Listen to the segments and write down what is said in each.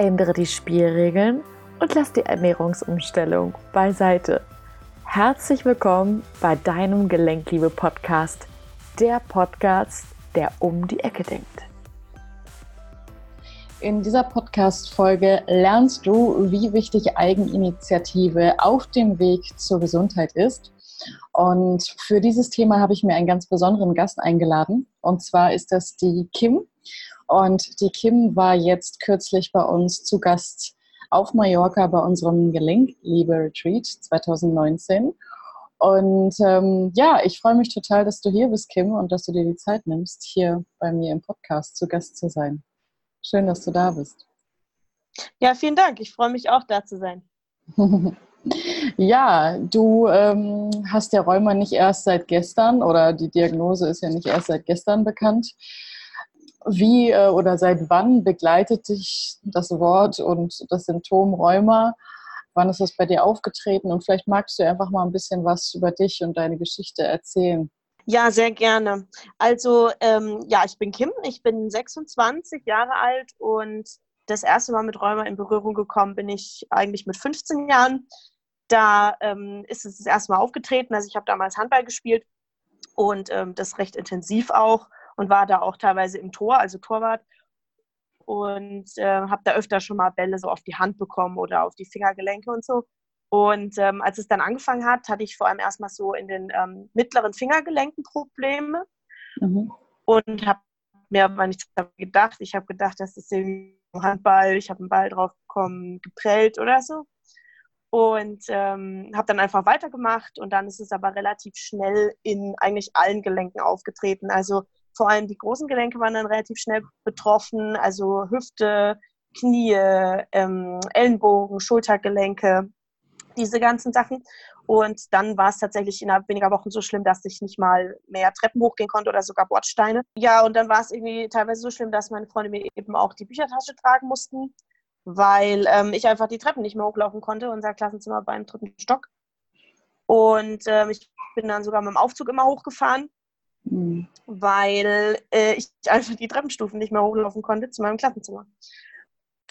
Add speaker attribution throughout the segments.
Speaker 1: ändere die Spielregeln und lass die Ernährungsumstellung beiseite. Herzlich willkommen bei deinem Gelenkliebe-Podcast, der Podcast, der um die Ecke denkt. In dieser Podcast-Folge lernst du, wie wichtig Eigeninitiative auf dem Weg zur Gesundheit ist. Und für dieses Thema habe ich mir einen ganz besonderen Gast eingeladen. Und zwar ist das die Kim. Und die Kim war jetzt kürzlich bei uns zu Gast auf Mallorca bei unserem Gelenkliebe-Retreat 2019. Und ähm, ja, ich freue mich total, dass du hier bist, Kim, und dass du dir die Zeit nimmst, hier bei mir im Podcast zu Gast zu sein. Schön, dass du da bist.
Speaker 2: Ja, vielen Dank. Ich freue mich auch, da zu sein.
Speaker 1: ja, du ähm, hast ja Rheuma nicht erst seit gestern oder die Diagnose ist ja nicht erst seit gestern bekannt. Wie äh, oder seit wann begleitet dich das Wort und das Symptom Rheuma? Wann ist das bei dir aufgetreten? Und vielleicht magst du einfach mal ein bisschen was über dich und deine Geschichte erzählen.
Speaker 2: Ja, sehr gerne. Also, ähm, ja, ich bin Kim, ich bin 26 Jahre alt und das erste Mal mit Rheuma in Berührung gekommen bin ich eigentlich mit 15 Jahren. Da ähm, ist es das erste Mal aufgetreten. Also, ich habe damals Handball gespielt und ähm, das recht intensiv auch und war da auch teilweise im Tor, also Torwart. Und äh, habe da öfter schon mal Bälle so auf die Hand bekommen oder auf die Fingergelenke und so. Und ähm, als es dann angefangen hat, hatte ich vor allem erstmal so in den ähm, mittleren Fingergelenken Probleme mhm. und habe mir aber nichts gedacht. Ich habe gedacht, das ist irgendwie Handball, ich habe einen Ball drauf bekommen, geprellt oder so. Und ähm, habe dann einfach weitergemacht und dann ist es aber relativ schnell in eigentlich allen Gelenken aufgetreten. Also vor allem die großen Gelenke waren dann relativ schnell betroffen, also Hüfte, Knie, ähm, Ellenbogen, Schultergelenke, diese ganzen Sachen. Und dann war es tatsächlich innerhalb weniger Wochen so schlimm, dass ich nicht mal mehr Treppen hochgehen konnte oder sogar Bordsteine. Ja, und dann war es irgendwie teilweise so schlimm, dass meine Freunde mir eben auch die Büchertasche tragen mussten, weil ähm, ich einfach die Treppen nicht mehr hochlaufen konnte. Unser Klassenzimmer war im dritten Stock. Und ähm, ich bin dann sogar mit dem Aufzug immer hochgefahren mhm. weil äh, ich einfach die Treppenstufen nicht mehr hochlaufen konnte zu meinem Klassenzimmer.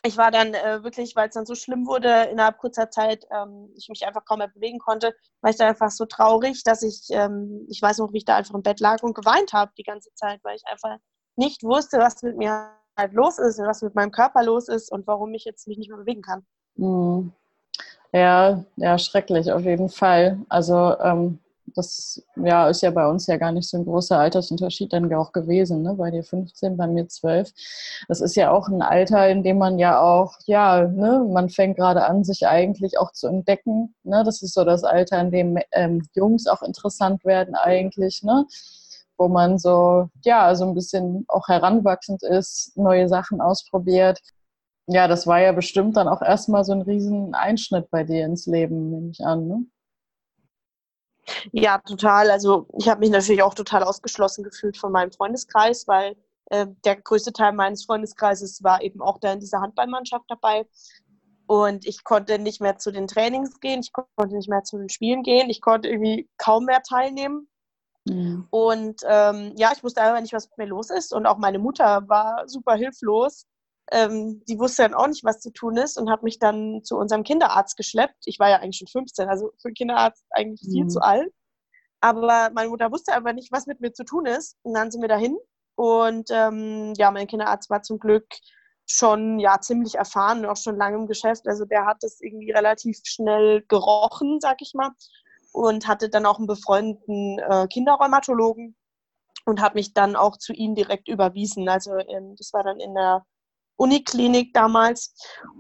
Speaker 2: Ich war dann äh, wirklich, weil es dann so schlimm wurde, innerhalb kurzer Zeit, ähm, ich mich einfach kaum mehr bewegen konnte, war ich dann einfach so traurig, dass ich, ähm, ich weiß noch, wie ich da einfach im Bett lag und geweint habe die ganze Zeit, weil ich einfach nicht wusste, was mit mir halt los ist und was mit meinem Körper los ist und warum ich jetzt mich nicht mehr bewegen kann.
Speaker 1: Mhm. Ja, ja, schrecklich auf jeden Fall. Also ähm, das ja, ist ja bei uns ja gar nicht so ein großer Altersunterschied dann auch gewesen, ne? bei dir 15, bei mir 12. Das ist ja auch ein Alter, in dem man ja auch, ja, ne, man fängt gerade an, sich eigentlich auch zu entdecken. Ne? Das ist so das Alter, in dem ähm, Jungs auch interessant werden eigentlich, ne? wo man so, ja, so ein bisschen auch heranwachsend ist, neue Sachen ausprobiert. Ja, das war ja bestimmt dann auch erstmal so ein riesen Einschnitt bei dir ins Leben, nehme ich an. Ne?
Speaker 2: Ja, total. Also ich habe mich natürlich auch total ausgeschlossen gefühlt von meinem Freundeskreis, weil äh, der größte Teil meines Freundeskreises war eben auch da in dieser Handballmannschaft dabei. Und ich konnte nicht mehr zu den Trainings gehen, ich konnte nicht mehr zu den Spielen gehen, ich konnte irgendwie kaum mehr teilnehmen. Mhm. Und ähm, ja, ich wusste einfach nicht, was mit mir los ist. Und auch meine Mutter war super hilflos ähm, die wusste dann auch nicht, was zu tun ist und hat mich dann zu unserem Kinderarzt geschleppt. Ich war ja eigentlich schon 15, also für einen Kinderarzt eigentlich viel mhm. zu alt. Aber meine Mutter wusste einfach nicht, was mit mir zu tun ist. Und dann sind wir dahin. Und ähm, ja, mein Kinderarzt war zum Glück schon ja ziemlich erfahren und auch schon lange im Geschäft. Also der hat das irgendwie relativ schnell gerochen, sag ich mal. Und hatte dann auch einen befreundeten äh, Kinderrheumatologen und hat mich dann auch zu ihm direkt überwiesen. Also ähm, das war dann in der Uniklinik damals.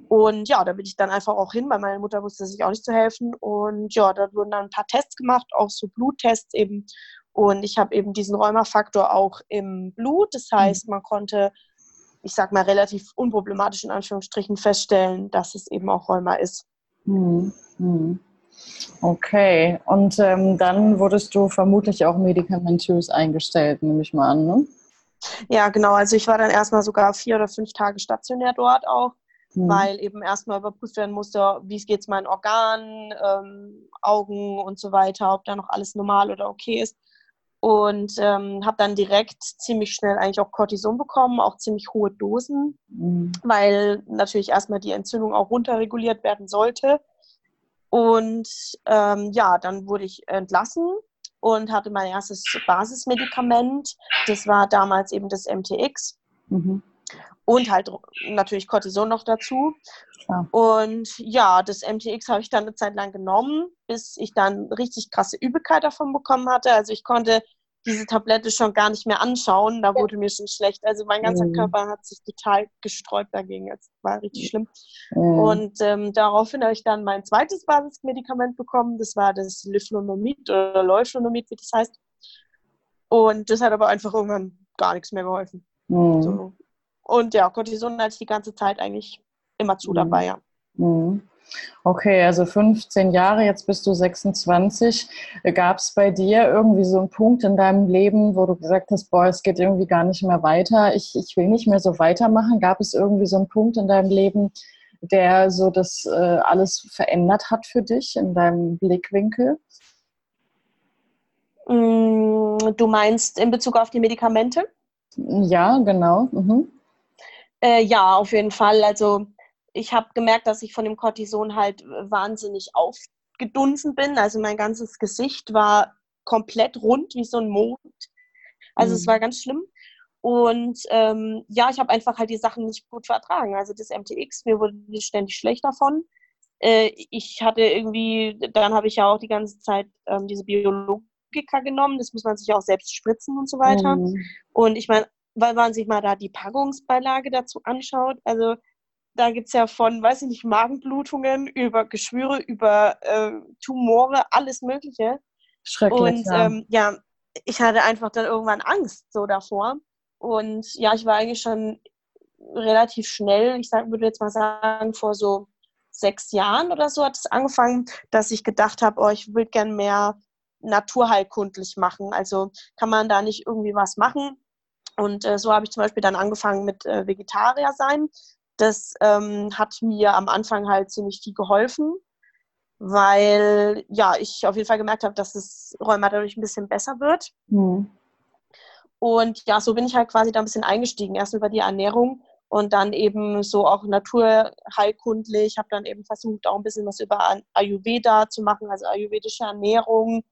Speaker 2: Und ja, da bin ich dann einfach auch hin, weil meine Mutter wusste sich auch nicht zu helfen. Und ja, da wurden dann ein paar Tests gemacht, auch so Bluttests eben. Und ich habe eben diesen Rheumafaktor auch im Blut. Das heißt, man konnte, ich sag mal, relativ unproblematisch in Anführungsstrichen feststellen, dass es eben auch Rheuma ist.
Speaker 1: Hm, hm. Okay, und ähm, dann wurdest du vermutlich auch medikamentös eingestellt, nehme ich mal an, ne?
Speaker 2: Ja, genau. Also ich war dann erstmal sogar vier oder fünf Tage stationär dort auch, mhm. weil eben erstmal überprüft werden musste, wie geht es meinen Organen, ähm, Augen und so weiter, ob da noch alles normal oder okay ist. und ähm, habe dann direkt ziemlich schnell eigentlich auch Cortison bekommen, auch ziemlich hohe Dosen, mhm. weil natürlich erstmal die Entzündung auch runterreguliert werden sollte. Und ähm, ja, dann wurde ich entlassen und hatte mein erstes Basismedikament. Das war damals eben das MTX. Mhm. Und halt natürlich Cortison noch dazu. Ja. Und ja, das MTX habe ich dann eine Zeit lang genommen, bis ich dann richtig krasse Übelkeit davon bekommen hatte. Also ich konnte diese Tablette schon gar nicht mehr anschauen. Da wurde mir schon schlecht. Also mein ganzer mhm. Körper hat sich total gesträubt dagegen. Es war richtig schlimm. Mhm. Und ähm, daraufhin habe ich dann mein zweites Basismedikament bekommen. Das war das Liflonomid oder Leuflonomid, wie das heißt. Und das hat aber einfach irgendwann gar nichts mehr geholfen. Mhm. So. Und ja, Cortison hatte ich die ganze Zeit eigentlich immer zu dabei, ja.
Speaker 1: Okay, also 15 Jahre, jetzt bist du 26. Gab es bei dir irgendwie so einen Punkt in deinem Leben, wo du gesagt hast, boah, es geht irgendwie gar nicht mehr weiter, ich, ich will nicht mehr so weitermachen? Gab es irgendwie so einen Punkt in deinem Leben, der so das äh, alles verändert hat für dich in deinem Blickwinkel?
Speaker 2: Mm, du meinst in Bezug auf die Medikamente?
Speaker 1: Ja, genau. Mhm.
Speaker 2: Äh, ja, auf jeden Fall. Also ich habe gemerkt, dass ich von dem Cortison halt wahnsinnig aufgedunsen bin. Also mein ganzes Gesicht war komplett rund wie so ein Mond. Also mhm. es war ganz schlimm. Und ähm, ja, ich habe einfach halt die Sachen nicht gut vertragen. Also das MTX, mir wurde ständig schlecht davon. Äh, ich hatte irgendwie, dann habe ich ja auch die ganze Zeit ähm, diese Biologika genommen. Das muss man sich auch selbst spritzen und so weiter. Mhm. Und ich meine, weil man sich mal da die Packungsbeilage dazu anschaut, also da gibt es ja von, weiß ich nicht, Magenblutungen über Geschwüre, über äh, Tumore, alles Mögliche.
Speaker 1: Schrecklich.
Speaker 2: Und ja. Ähm, ja, ich hatte einfach dann irgendwann Angst so davor. Und ja, ich war eigentlich schon relativ schnell, ich sag, würde jetzt mal sagen, vor so sechs Jahren oder so hat es angefangen, dass ich gedacht habe, oh, ich will gern mehr naturheilkundlich machen. Also kann man da nicht irgendwie was machen? Und äh, so habe ich zum Beispiel dann angefangen mit äh, Vegetarier sein. Das ähm, hat mir am Anfang halt ziemlich viel geholfen, weil ja, ich auf jeden Fall gemerkt habe, dass das Rheuma dadurch ein bisschen besser wird. Mhm. Und ja, so bin ich halt quasi da ein bisschen eingestiegen. Erst über die Ernährung und dann eben so auch naturheilkundlich. Ich habe dann eben versucht, auch ein bisschen was über Ayurveda zu machen, also ayurvedische Ernährung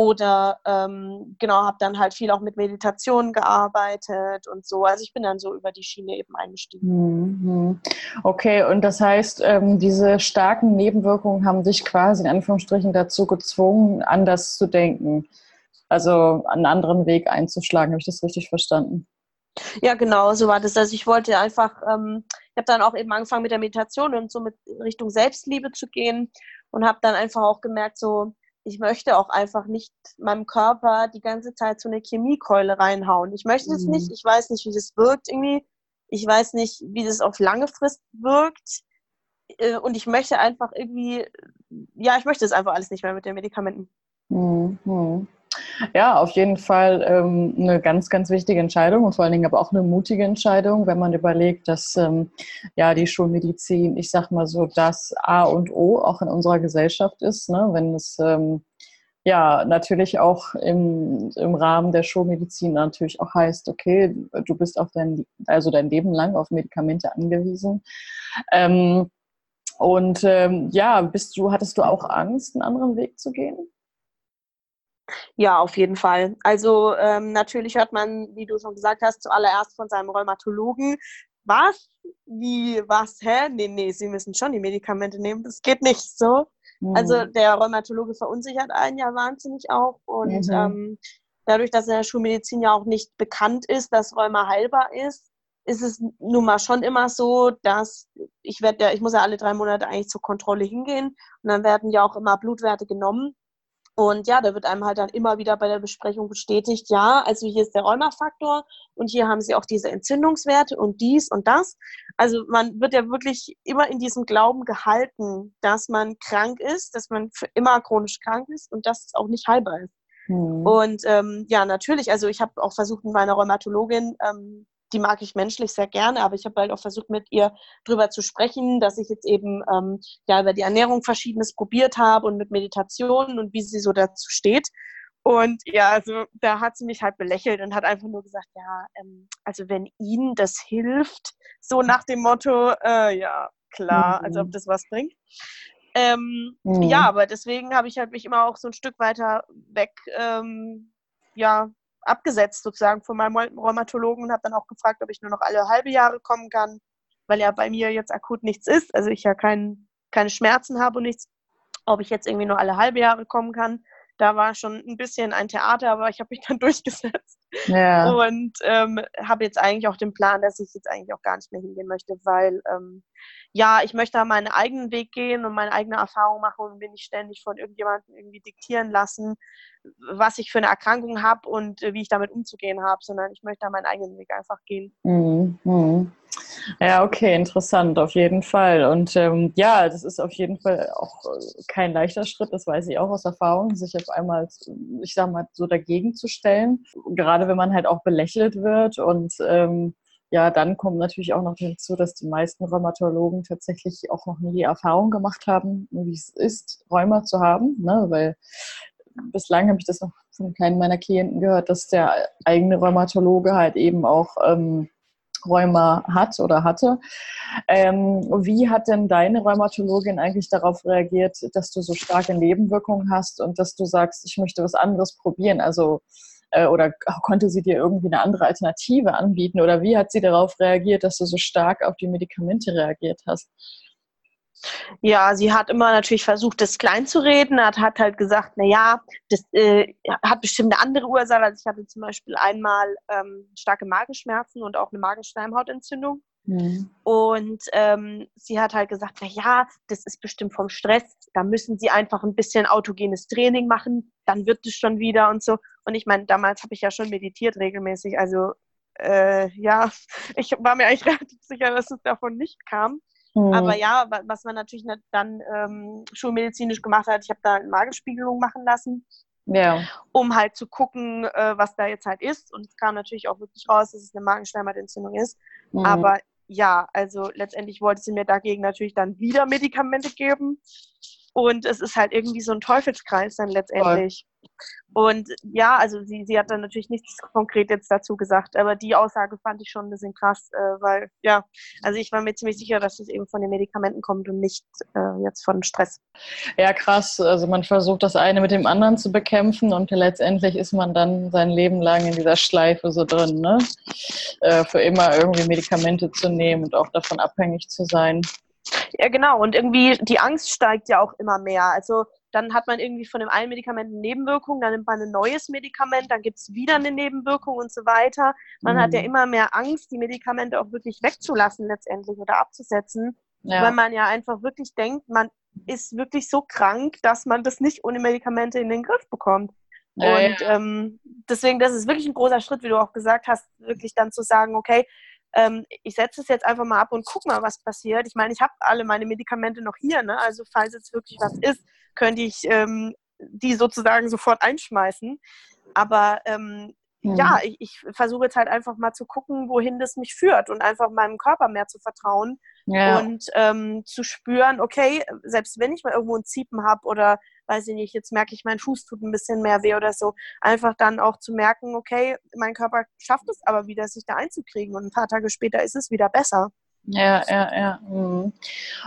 Speaker 2: oder ähm, genau, habe dann halt viel auch mit Meditation gearbeitet und so. Also ich bin dann so über die Schiene eben eingestiegen.
Speaker 1: Mhm. Okay, und das heißt, ähm, diese starken Nebenwirkungen haben dich quasi in Anführungsstrichen dazu gezwungen, anders zu denken. Also einen anderen Weg einzuschlagen. Habe ich das richtig verstanden?
Speaker 2: Ja, genau, so war das. Also ich wollte einfach, ähm, ich habe dann auch eben angefangen mit der Meditation und so mit Richtung Selbstliebe zu gehen und habe dann einfach auch gemerkt, so, ich möchte auch einfach nicht meinem Körper die ganze Zeit so eine Chemiekeule reinhauen. Ich möchte das mhm. nicht. Ich weiß nicht, wie das wirkt irgendwie. Ich weiß nicht, wie das auf lange Frist wirkt. Äh, und ich möchte einfach irgendwie, ja, ich möchte es einfach alles nicht mehr mit den Medikamenten.
Speaker 1: Mhm. Ja, auf jeden Fall ähm, eine ganz, ganz wichtige Entscheidung und vor allen Dingen aber auch eine mutige Entscheidung, wenn man überlegt, dass ähm, ja die Schulmedizin, ich sag mal so, das A und O auch in unserer Gesellschaft ist. Ne? Wenn es ähm, ja natürlich auch im, im Rahmen der Schulmedizin natürlich auch heißt, okay, du bist auf dein, also dein Leben lang auf Medikamente angewiesen. Ähm, und ähm, ja, bist du, hattest du auch Angst, einen anderen Weg zu gehen?
Speaker 2: Ja, auf jeden Fall. Also ähm, natürlich hört man, wie du schon gesagt hast, zuallererst von seinem Rheumatologen. Was? Wie? Was? Hä? Nee, nee, Sie müssen schon die Medikamente nehmen. Das geht nicht so. Mhm. Also der Rheumatologe verunsichert einen ja wahnsinnig auch. Und mhm. ähm, dadurch, dass in der Schulmedizin ja auch nicht bekannt ist, dass Rheuma heilbar ist, ist es nun mal schon immer so, dass ich werde ja, ich muss ja alle drei Monate eigentlich zur Kontrolle hingehen und dann werden ja auch immer Blutwerte genommen. Und ja, da wird einem halt dann immer wieder bei der Besprechung bestätigt, ja, also hier ist der Rheumafaktor und hier haben sie auch diese Entzündungswerte und dies und das. Also man wird ja wirklich immer in diesem Glauben gehalten, dass man krank ist, dass man für immer chronisch krank ist und dass es auch nicht heilbar ist. Mhm. Und ähm, ja, natürlich, also ich habe auch versucht, mit meiner Rheumatologin ähm, die mag ich menschlich sehr gerne, aber ich habe halt auch versucht, mit ihr drüber zu sprechen, dass ich jetzt eben ähm, ja über die Ernährung verschiedenes probiert habe und mit Meditation und wie sie so dazu steht. Und ja, also da hat sie mich halt belächelt und hat einfach nur gesagt, ja, ähm, also wenn Ihnen das hilft, so nach dem Motto, äh, ja, klar, mhm. also ob das was bringt. Ähm, mhm. Ja, aber deswegen habe ich halt mich immer auch so ein Stück weiter weg, ähm, ja, abgesetzt sozusagen von meinem Rheumatologen und habe dann auch gefragt, ob ich nur noch alle halbe Jahre kommen kann, weil ja bei mir jetzt akut nichts ist, also ich ja kein, keine Schmerzen habe und nichts, ob ich jetzt irgendwie nur alle halbe Jahre kommen kann da war schon ein bisschen ein Theater, aber ich habe mich dann durchgesetzt. Ja. Und ähm, habe jetzt eigentlich auch den Plan, dass ich jetzt eigentlich auch gar nicht mehr hingehen möchte, weil ähm, ja, ich möchte meinen eigenen Weg gehen und meine eigene Erfahrung machen und bin nicht ständig von irgendjemandem irgendwie diktieren lassen, was ich für eine Erkrankung habe und äh, wie ich damit umzugehen habe, sondern ich möchte da meinen eigenen Weg einfach gehen. Mhm.
Speaker 1: mhm. Ja, okay, interessant, auf jeden Fall. Und ähm, ja, das ist auf jeden Fall auch äh, kein leichter Schritt, das weiß ich auch aus Erfahrung, sich auf einmal, ich sag mal, so dagegen zu stellen. Gerade wenn man halt auch belächelt wird und ähm, ja, dann kommt natürlich auch noch hinzu, dass die meisten Rheumatologen tatsächlich auch noch nie die Erfahrung gemacht haben, wie es ist, Rheuma zu haben, ne? weil bislang habe ich das noch von keinem meiner Klienten gehört, dass der eigene Rheumatologe halt eben auch ähm, Rheuma hat oder hatte. Ähm, wie hat denn deine Rheumatologin eigentlich darauf reagiert, dass du so starke Nebenwirkungen hast und dass du sagst, ich möchte was anderes probieren? Also äh, oder konnte sie dir irgendwie eine andere Alternative anbieten? Oder wie hat sie darauf reagiert, dass du so stark auf die Medikamente reagiert hast?
Speaker 2: Ja, sie hat immer natürlich versucht, das klein zu reden, hat, hat halt gesagt, na ja, das äh, hat bestimmt eine andere Ursache. Also ich hatte zum Beispiel einmal ähm, starke Magenschmerzen und auch eine Magenschleimhautentzündung. Mhm. Und ähm, sie hat halt gesagt, na ja, das ist bestimmt vom Stress. Da müssen sie einfach ein bisschen autogenes Training machen, dann wird es schon wieder und so. Und ich meine, damals habe ich ja schon meditiert regelmäßig. Also äh, ja, ich war mir eigentlich relativ sicher, dass es davon nicht kam. Mhm. Aber ja, was man natürlich dann ähm, schulmedizinisch gemacht hat, ich habe da eine Magenspiegelung machen lassen. Ja. Um halt zu gucken, äh, was da jetzt halt ist. Und es kam natürlich auch wirklich raus, dass es eine Magenschleimhautentzündung ist. Mhm. Aber ja, also letztendlich wollte sie mir dagegen natürlich dann wieder Medikamente geben. Und es ist halt irgendwie so ein Teufelskreis dann letztendlich. Und ja, also sie, sie hat dann natürlich nichts konkret jetzt dazu gesagt, aber die Aussage fand ich schon ein bisschen krass, äh, weil ja, also ich war mir ziemlich sicher, dass es eben von den Medikamenten kommt und nicht äh, jetzt von Stress.
Speaker 1: Ja, krass. Also man versucht das eine mit dem anderen zu bekämpfen und letztendlich ist man dann sein Leben lang in dieser Schleife so drin, ne? Äh, für immer irgendwie Medikamente zu nehmen und auch davon abhängig zu sein.
Speaker 2: Ja, genau. Und irgendwie die Angst steigt ja auch immer mehr. Also dann hat man irgendwie von dem einen Medikament eine Nebenwirkung, dann nimmt man ein neues Medikament, dann gibt es wieder eine Nebenwirkung und so weiter. Man mhm. hat ja mhm. immer mehr Angst, die Medikamente auch wirklich wegzulassen letztendlich oder abzusetzen, ja. weil man ja einfach wirklich denkt, man ist wirklich so krank, dass man das nicht ohne Medikamente in den Griff bekommt. Ja, und ja. Ähm, deswegen, das ist wirklich ein großer Schritt, wie du auch gesagt hast, wirklich dann zu sagen, okay, ähm, ich setze es jetzt einfach mal ab und guck mal, was passiert. Ich meine, ich habe alle meine Medikamente noch hier, ne? also falls jetzt wirklich was ist, könnte ich ähm, die sozusagen sofort einschmeißen. Aber ähm, mhm. ja, ich, ich versuche jetzt halt einfach mal zu gucken, wohin das mich führt und einfach meinem Körper mehr zu vertrauen ja. und ähm, zu spüren, okay, selbst wenn ich mal irgendwo ein Ziepen habe oder weiß ich nicht, jetzt merke ich, mein Fuß tut ein bisschen mehr weh oder so, einfach dann auch zu merken, okay, mein Körper schafft es aber wieder, sich da einzukriegen und ein paar Tage später ist es wieder besser.
Speaker 1: Ja, ja, ja. Mhm.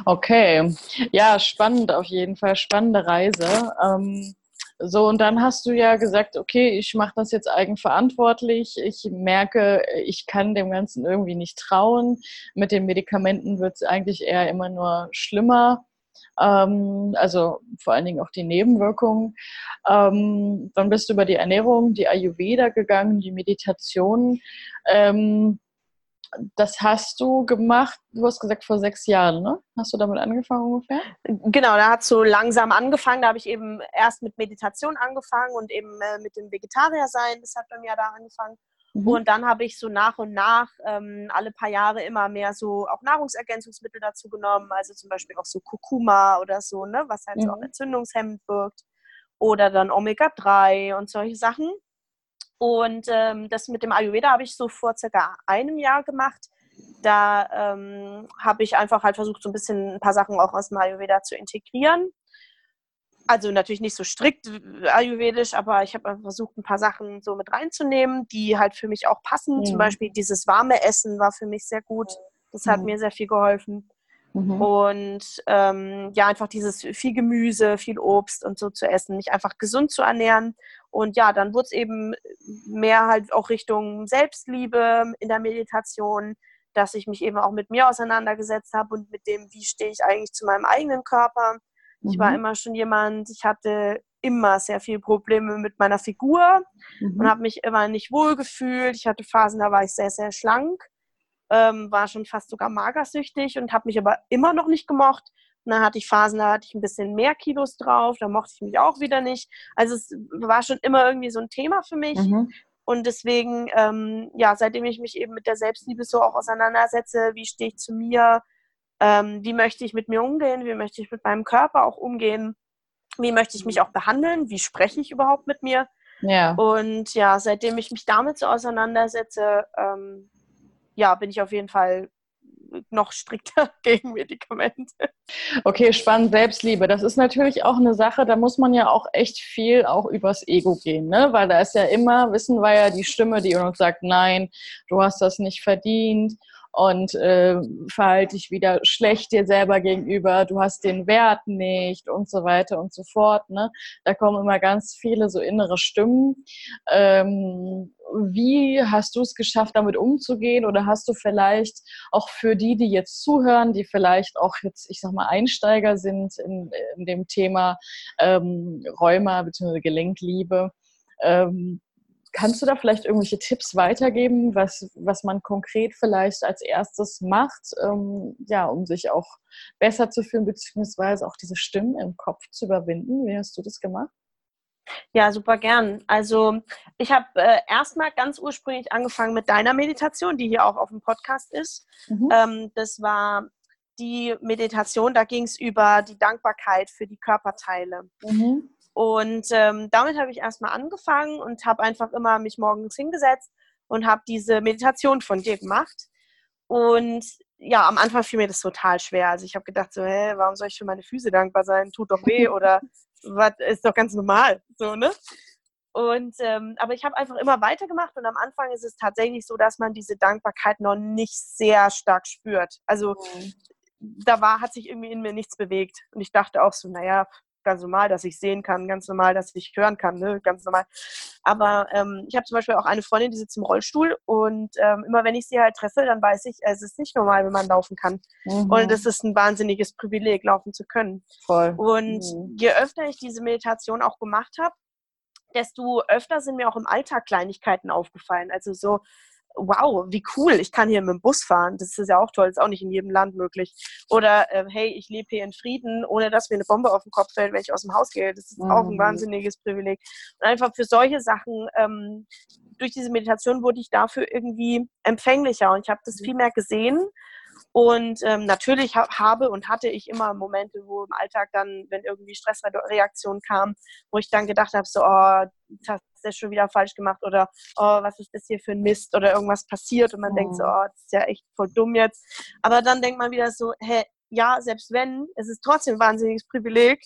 Speaker 1: Okay. Ja, spannend auf jeden Fall. Spannende Reise. Ähm, so, und dann hast du ja gesagt, okay, ich mache das jetzt eigenverantwortlich. Ich merke, ich kann dem Ganzen irgendwie nicht trauen. Mit den Medikamenten wird es eigentlich eher immer nur schlimmer. Ähm, also vor allen Dingen auch die Nebenwirkungen. Ähm, dann bist du über die Ernährung, die Ayurveda gegangen, die Meditation. Ähm, das hast du gemacht, du hast gesagt vor sechs Jahren, ne? Hast du damit angefangen ungefähr?
Speaker 2: Genau, da hat so langsam angefangen. Da habe ich eben erst mit Meditation angefangen und eben äh, mit dem Vegetarier sein. Das hat bei mir da angefangen. Mhm. Und dann habe ich so nach und nach ähm, alle paar Jahre immer mehr so auch Nahrungsergänzungsmittel dazu genommen. Also zum Beispiel auch so Kurkuma oder so, ne? Was halt mhm. so auch entzündungshemmend wirkt. Oder dann Omega-3 und solche Sachen. Und ähm, das mit dem Ayurveda habe ich so vor circa einem Jahr gemacht. Da ähm, habe ich einfach halt versucht, so ein bisschen ein paar Sachen auch aus dem Ayurveda zu integrieren. Also natürlich nicht so strikt ayurvedisch, aber ich habe versucht, ein paar Sachen so mit reinzunehmen, die halt für mich auch passen. Mhm. Zum Beispiel dieses warme Essen war für mich sehr gut. Das hat mhm. mir sehr viel geholfen. Mhm. Und ähm, ja, einfach dieses viel Gemüse, viel Obst und so zu essen, mich einfach gesund zu ernähren. Und ja, dann wurde es eben mehr halt auch Richtung Selbstliebe in der Meditation, dass ich mich eben auch mit mir auseinandergesetzt habe und mit dem, wie stehe ich eigentlich zu meinem eigenen Körper. Mhm. Ich war mhm. immer schon jemand, ich hatte immer sehr viele Probleme mit meiner Figur mhm. und habe mich immer nicht wohl gefühlt. Ich hatte Phasen, da war ich sehr, sehr schlank ähm, war schon fast sogar magersüchtig und habe mich aber immer noch nicht gemocht. Und dann hatte ich Phasen, da hatte ich ein bisschen mehr Kilos drauf, da mochte ich mich auch wieder nicht. Also es war schon immer irgendwie so ein Thema für mich. Mhm. Und deswegen, ähm, ja, seitdem ich mich eben mit der Selbstliebe so auch auseinandersetze, wie stehe ich zu mir, ähm, wie möchte ich mit mir umgehen, wie möchte ich mit meinem Körper auch umgehen, wie möchte ich mich auch behandeln, wie spreche ich überhaupt mit mir. Ja. Und ja, seitdem ich mich damit so auseinandersetze, ähm, ja, bin ich auf jeden Fall noch strikter gegen Medikamente.
Speaker 1: Okay, spannend, Selbstliebe. Das ist natürlich auch eine Sache, da muss man ja auch echt viel auch übers Ego gehen, ne? Weil da ist ja immer, wissen wir ja, die Stimme, die uns sagt, nein, du hast das nicht verdient und äh, verhalte dich wieder schlecht dir selber gegenüber, du hast den Wert nicht und so weiter und so fort. Ne? Da kommen immer ganz viele so innere Stimmen. Ähm, wie hast du es geschafft, damit umzugehen? Oder hast du vielleicht auch für die, die jetzt zuhören, die vielleicht auch jetzt, ich sag mal, Einsteiger sind in, in dem Thema ähm, Rheuma bzw. Gelenkliebe, ähm, Kannst du da vielleicht irgendwelche Tipps weitergeben, was, was man konkret vielleicht als erstes macht, ähm, ja, um sich auch besser zu fühlen, beziehungsweise auch diese Stimmen im Kopf zu überwinden? Wie hast du das gemacht?
Speaker 2: Ja, super gern. Also ich habe äh, erstmal ganz ursprünglich angefangen mit deiner Meditation, die hier auch auf dem Podcast ist. Mhm. Ähm, das war die Meditation, da ging es über die Dankbarkeit für die Körperteile. Mhm. Und ähm, damit habe ich erstmal angefangen und habe einfach immer mich morgens hingesetzt und habe diese Meditation von dir gemacht. Und ja, am Anfang fiel mir das total schwer. Also ich habe gedacht so, hä, warum soll ich für meine Füße dankbar sein? Tut doch weh oder was ist doch ganz normal, so ne? Und ähm, aber ich habe einfach immer weitergemacht und am Anfang ist es tatsächlich so, dass man diese Dankbarkeit noch nicht sehr stark spürt. Also mhm. da war, hat sich irgendwie in mir nichts bewegt und ich dachte auch so, naja, ganz normal, dass ich sehen kann, ganz normal, dass ich hören kann, ne? ganz normal. Aber ähm, ich habe zum Beispiel auch eine Freundin, die sitzt im Rollstuhl und ähm, immer wenn ich sie halt treffe, dann weiß ich, es ist nicht normal, wenn man laufen kann. Mhm. Und es ist ein wahnsinniges Privileg, laufen zu können. Voll. Und mhm. je öfter ich diese Meditation auch gemacht habe, desto öfter sind mir auch im Alltag Kleinigkeiten aufgefallen. Also so, wow, wie cool, ich kann hier mit dem Bus fahren. Das ist ja auch toll, das ist auch nicht in jedem Land möglich. Oder äh, hey, ich lebe hier in Frieden, ohne dass mir eine Bombe auf den Kopf fällt, wenn ich aus dem Haus gehe. Das ist mhm. auch ein mhm. wahnsinniges Privileg. Und einfach für solche Sachen, ähm, durch diese Meditation wurde ich dafür irgendwie empfänglicher und ich habe das viel mehr gesehen und ähm, natürlich ha habe und hatte ich immer Momente, wo im Alltag dann, wenn irgendwie Stressreaktionen kamen, wo ich dann gedacht habe, so, oh, das hast du schon wieder falsch gemacht oder oh, was ist das hier für ein Mist oder irgendwas passiert und man oh. denkt so, mhm. oh, das ist ja echt voll dumm jetzt. Aber dann denkt man wieder so, hä, ja, selbst wenn, es ist trotzdem ein wahnsinniges Privileg.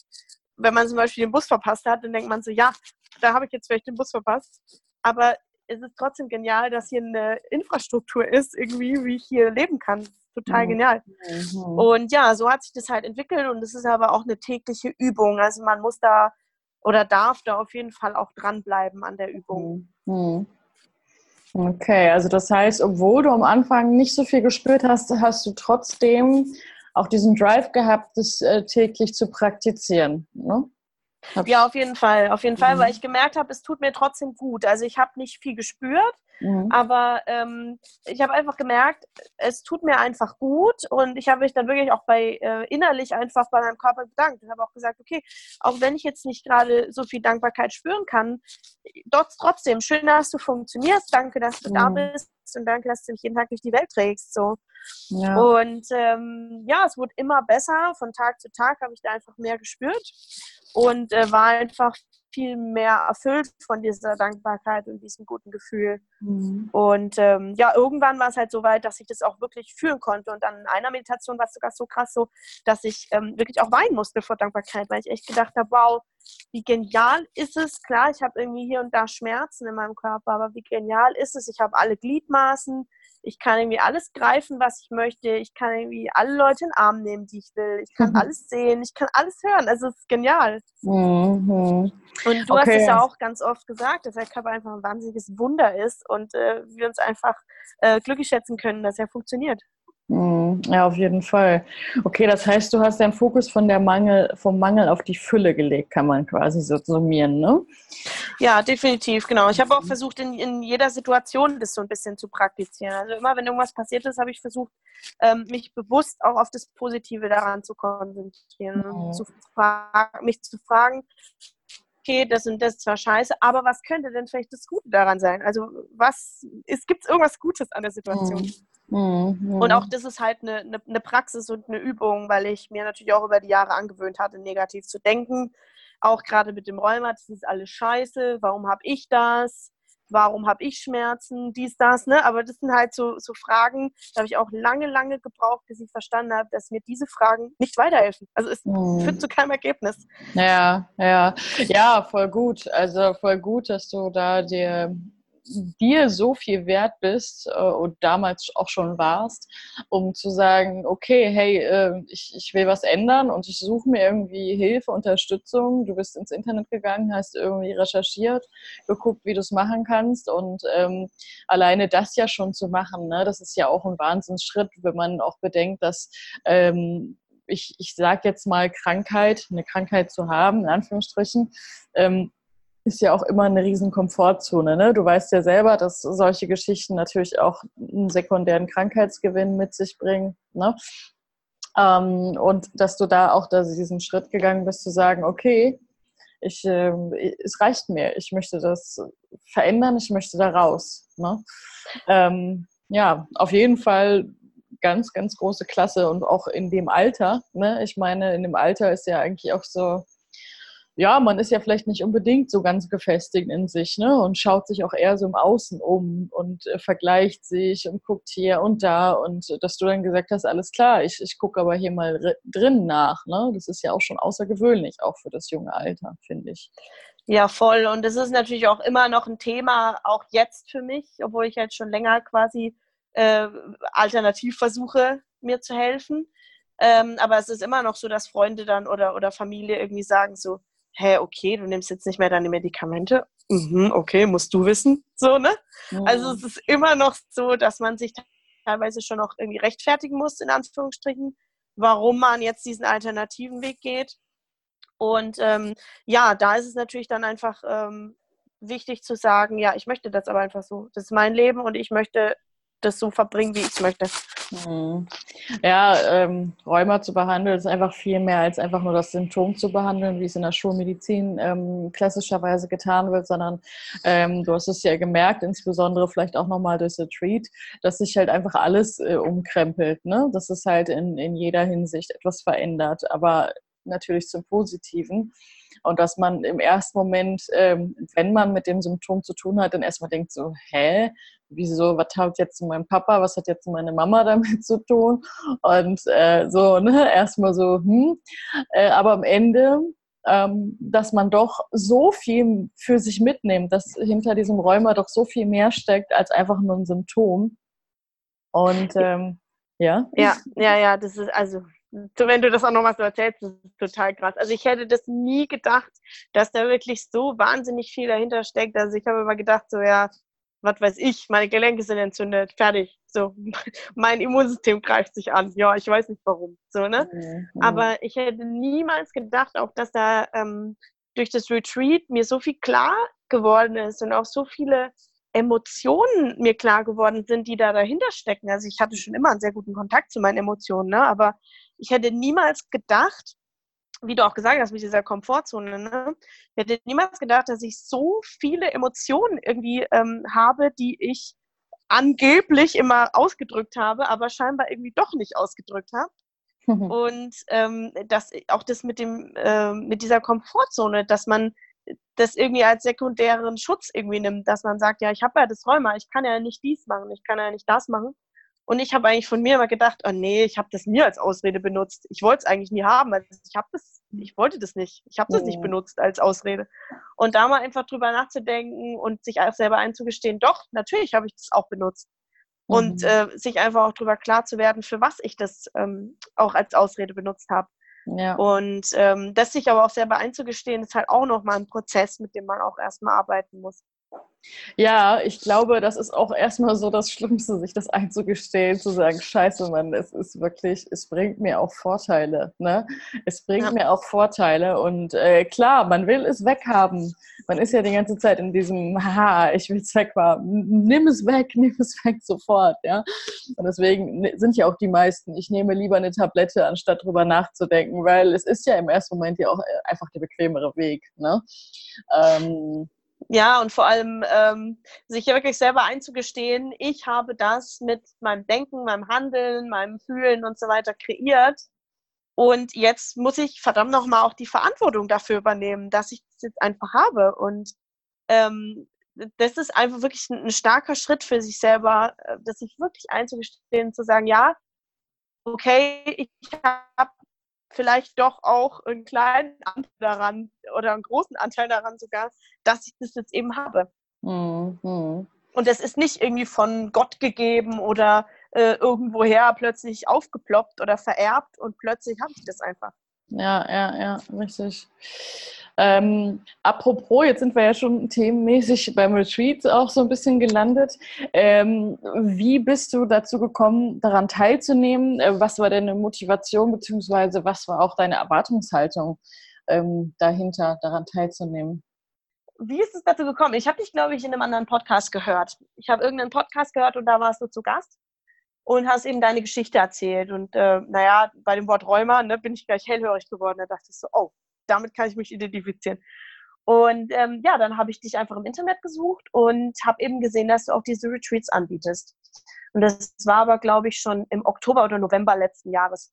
Speaker 2: Wenn man zum Beispiel den Bus verpasst hat, dann denkt man so, ja, da habe ich jetzt vielleicht den Bus verpasst. Aber es ist trotzdem genial, dass hier eine Infrastruktur ist, irgendwie, wie ich hier leben kann total mhm. genial. Mhm. Und ja, so hat sich das halt entwickelt und es ist aber auch eine tägliche Übung. Also man muss da oder darf da auf jeden Fall auch dranbleiben an der Übung.
Speaker 1: Mhm. mhm. Okay, also das heißt, obwohl du am Anfang nicht so viel gespürt hast, hast du trotzdem auch diesen Drive gehabt, das äh, täglich zu praktizieren. Ne?
Speaker 2: Ja, auf jeden Fall, auf jeden Fall, mhm. weil ich gemerkt habe, es tut mir trotzdem gut. Also ich habe nicht viel gespürt, Mhm. Aber ähm, ich habe einfach gemerkt, es tut mir einfach gut und ich habe mich dann wirklich auch bei äh, innerlich einfach bei meinem Körper bedankt und habe auch gesagt, okay, auch wenn ich jetzt nicht gerade so viel Dankbarkeit spüren kann, trotzdem schön, dass du funktionierst, danke, dass du mhm. da bist und danke, dass du mich jeden Tag durch die Welt trägst. So. Ja. Und ähm, ja, es wurde immer besser. Von Tag zu Tag habe ich da einfach mehr gespürt und äh, war einfach viel mehr erfüllt von dieser Dankbarkeit und diesem guten Gefühl. Mhm. Und ähm, ja, irgendwann war es halt so weit, dass ich das auch wirklich fühlen konnte. Und dann in einer Meditation war es sogar so krass so, dass ich ähm, wirklich auch weinen musste vor Dankbarkeit, weil ich echt gedacht habe, wow, wie genial ist es? Klar, ich habe irgendwie hier und da Schmerzen in meinem Körper, aber wie genial ist es? Ich habe alle Gliedmaßen, ich kann irgendwie alles greifen, was ich möchte. Ich kann irgendwie alle Leute in den Arm nehmen, die ich will. Ich kann mhm. alles sehen, ich kann alles hören. Also es ist genial. Mhm. Und du okay. hast es ja auch ganz oft gesagt, dass der Körper einfach ein wahnsinniges Wunder ist und äh, wir uns einfach äh, glücklich schätzen können, dass er funktioniert.
Speaker 1: Mhm. Ja, auf jeden Fall. Okay, das heißt, du hast deinen Fokus von der Mangel, vom Mangel auf die Fülle gelegt, kann man quasi so summieren, ne?
Speaker 2: Ja, definitiv, genau. Ich habe auch versucht, in, in jeder Situation das so ein bisschen zu praktizieren. Also immer, wenn irgendwas passiert ist, habe ich versucht, ähm, mich bewusst auch auf das Positive daran zu konzentrieren. Mhm. Zu mich zu fragen, okay, das und das ist zwar scheiße, aber was könnte denn vielleicht das Gute daran sein? Also was gibt es irgendwas Gutes an der Situation? Mhm. Mhm. Und auch das ist halt eine, eine, eine, Praxis und eine Übung, weil ich mir natürlich auch über die Jahre angewöhnt hatte, negativ zu denken. Auch gerade mit dem Rheuma, das ist alles scheiße, warum habe ich das? Warum habe ich Schmerzen? Dies, das, ne? Aber das sind halt so, so Fragen, da habe ich auch lange, lange gebraucht, bis ich verstanden habe, dass mir diese Fragen nicht weiterhelfen. Also es mhm. führt zu keinem Ergebnis.
Speaker 1: Ja, ja. Ja, voll gut. Also voll gut, dass du da dir dir so viel wert bist äh, und damals auch schon warst, um zu sagen, okay, hey, äh, ich, ich will was ändern und ich suche mir irgendwie Hilfe, Unterstützung. Du bist ins Internet gegangen, hast irgendwie recherchiert, geguckt, wie du es machen kannst und ähm, alleine das ja schon zu machen, ne, das ist ja auch ein Wahnsinnsschritt, wenn man auch bedenkt, dass ähm, ich, ich sage jetzt mal Krankheit, eine Krankheit zu haben, in Anführungsstrichen, ähm, ist ja auch immer eine riesen Komfortzone. Ne? Du weißt ja selber, dass solche Geschichten natürlich auch einen sekundären Krankheitsgewinn mit sich bringen. Ne? Ähm, und dass du da auch da diesen Schritt gegangen bist, zu sagen, okay, ich, äh, es reicht mir, ich möchte das verändern, ich möchte da raus. Ne? Ähm, ja, auf jeden Fall ganz, ganz große Klasse und auch in dem Alter. Ne? Ich meine, in dem Alter ist ja eigentlich auch so ja, man ist ja vielleicht nicht unbedingt so ganz gefestigt in sich ne? und schaut sich auch eher so im Außen um und äh, vergleicht sich und guckt hier und da und äh, dass du dann gesagt hast, alles klar, ich, ich gucke aber hier mal drin nach. Ne? Das ist ja auch schon außergewöhnlich, auch für das junge Alter, finde ich.
Speaker 2: Ja, voll. Und es ist natürlich auch immer noch ein Thema, auch jetzt für mich, obwohl ich jetzt schon länger quasi äh, alternativ versuche, mir zu helfen. Ähm, aber es ist immer noch so, dass Freunde dann oder, oder Familie irgendwie sagen so, hä, okay, du nimmst jetzt nicht mehr deine Medikamente. Mhm, okay, musst du wissen. So, ne? Mhm. Also es ist immer noch so, dass man sich teilweise schon noch irgendwie rechtfertigen muss, in Anführungsstrichen, warum man jetzt diesen alternativen Weg geht. Und ähm, ja, da ist es natürlich dann einfach ähm, wichtig zu sagen, ja, ich möchte das aber einfach so. Das ist mein Leben und ich möchte das so verbringen, wie ich es möchte.
Speaker 1: Mhm. Ja, ähm, Rheuma zu behandeln ist einfach viel mehr als einfach nur das Symptom zu behandeln, wie es in der Schulmedizin ähm, klassischerweise getan wird, sondern ähm, du hast es ja gemerkt, insbesondere vielleicht auch nochmal durch Retreat, dass sich halt einfach alles äh, umkrempelt, ne? dass es halt in, in jeder Hinsicht etwas verändert, aber natürlich zum Positiven. Und dass man im ersten Moment, ähm, wenn man mit dem Symptom zu tun hat, dann erstmal denkt so, hä, wieso, was hat jetzt mein Papa, was hat jetzt meine Mama damit zu tun? Und äh, so, ne, erstmal so, hm. Äh, aber am Ende, ähm, dass man doch so viel für sich mitnimmt, dass hinter diesem Rheuma doch so viel mehr steckt als einfach nur ein Symptom. Und ähm, ja.
Speaker 2: Ja, ja, ja, das ist also wenn du das auch nochmal so erzählst, das ist total krass. Also ich hätte das nie gedacht, dass da wirklich so wahnsinnig viel dahinter steckt. Also ich habe immer gedacht, so ja, was weiß ich, meine Gelenke sind entzündet, fertig. So, mein Immunsystem greift sich an. Ja, ich weiß nicht warum. So, ne? Mhm. Aber ich hätte niemals gedacht, auch dass da ähm, durch das Retreat mir so viel klar geworden ist und auch so viele Emotionen mir klar geworden sind, die da dahinter stecken. Also ich hatte schon immer einen sehr guten Kontakt zu meinen Emotionen, ne? aber ich hätte niemals gedacht, wie du auch gesagt hast, mit dieser Komfortzone, ne? ich hätte niemals gedacht, dass ich so viele Emotionen irgendwie ähm, habe, die ich angeblich immer ausgedrückt habe, aber scheinbar irgendwie doch nicht ausgedrückt habe. Mhm. Und ähm, das, auch das mit, dem, äh, mit dieser Komfortzone, dass man das irgendwie als sekundären Schutz irgendwie nimmt, dass man sagt, ja, ich habe ja das Rheuma, ich kann ja nicht dies machen, ich kann ja nicht das machen. Und ich habe eigentlich von mir immer gedacht, oh nee, ich habe das nie als Ausrede benutzt. Ich wollte es eigentlich nie haben. Also ich habe das, ich wollte das nicht. Ich habe das nicht benutzt als Ausrede. Und da mal einfach drüber nachzudenken und sich auch selber einzugestehen, doch, natürlich habe ich das auch benutzt. Und mhm. äh, sich einfach auch drüber klar zu werden, für was ich das ähm, auch als Ausrede benutzt habe. Ja. Und ähm, das sich aber auch selber einzugestehen, ist halt auch nochmal ein Prozess, mit dem man auch erstmal arbeiten muss.
Speaker 1: Ja, ich glaube, das ist auch erstmal so das Schlimmste, sich das einzugestehen, zu sagen, scheiße, Mann, es ist wirklich, es bringt mir auch Vorteile. Ne? Es bringt ja. mir auch Vorteile. Und äh, klar, man will es weghaben. Man ist ja die ganze Zeit in diesem, haha, ich will es weghaben. Nimm es weg, nimm es weg sofort. Ja? Und deswegen sind ja auch die meisten, ich nehme lieber eine Tablette, anstatt drüber nachzudenken, weil es ist ja im ersten Moment ja auch äh, einfach der bequemere Weg. Ne? Ähm,
Speaker 2: ja, und vor allem ähm, sich ja wirklich selber einzugestehen, ich habe das mit meinem Denken, meinem Handeln, meinem Fühlen und so weiter kreiert. Und jetzt muss ich verdammt nochmal auch die Verantwortung dafür übernehmen, dass ich das jetzt einfach habe. Und ähm, das ist einfach wirklich ein, ein, starker Schritt für sich selber, äh, dass sich wirklich einzugestehen, zu sagen, ja, okay, ich habe vielleicht doch auch einen kleinen Anteil daran oder einen großen Anteil daran sogar, dass ich das jetzt eben habe. Mhm. Und das ist nicht irgendwie von Gott gegeben oder äh, irgendwoher plötzlich aufgeploppt oder vererbt und plötzlich habe ich das einfach.
Speaker 1: Ja, ja, ja, richtig. Ähm, apropos, jetzt sind wir ja schon themenmäßig beim Retreat auch so ein bisschen gelandet. Ähm, wie bist du dazu gekommen, daran teilzunehmen? Äh, was war deine Motivation, beziehungsweise was war auch deine Erwartungshaltung ähm, dahinter, daran teilzunehmen?
Speaker 2: Wie ist es dazu gekommen? Ich habe dich, glaube ich, in einem anderen Podcast gehört. Ich habe irgendeinen Podcast gehört und da warst du zu Gast und hast eben deine Geschichte erzählt. Und äh, naja, bei dem Wort Rheuma ne, bin ich gleich hellhörig geworden. Da dachte ich so, oh, damit kann ich mich identifizieren. Und ähm, ja, dann habe ich dich einfach im Internet gesucht und habe eben gesehen, dass du auch diese Retreats anbietest. Und das war aber, glaube ich, schon im Oktober oder November letzten Jahres.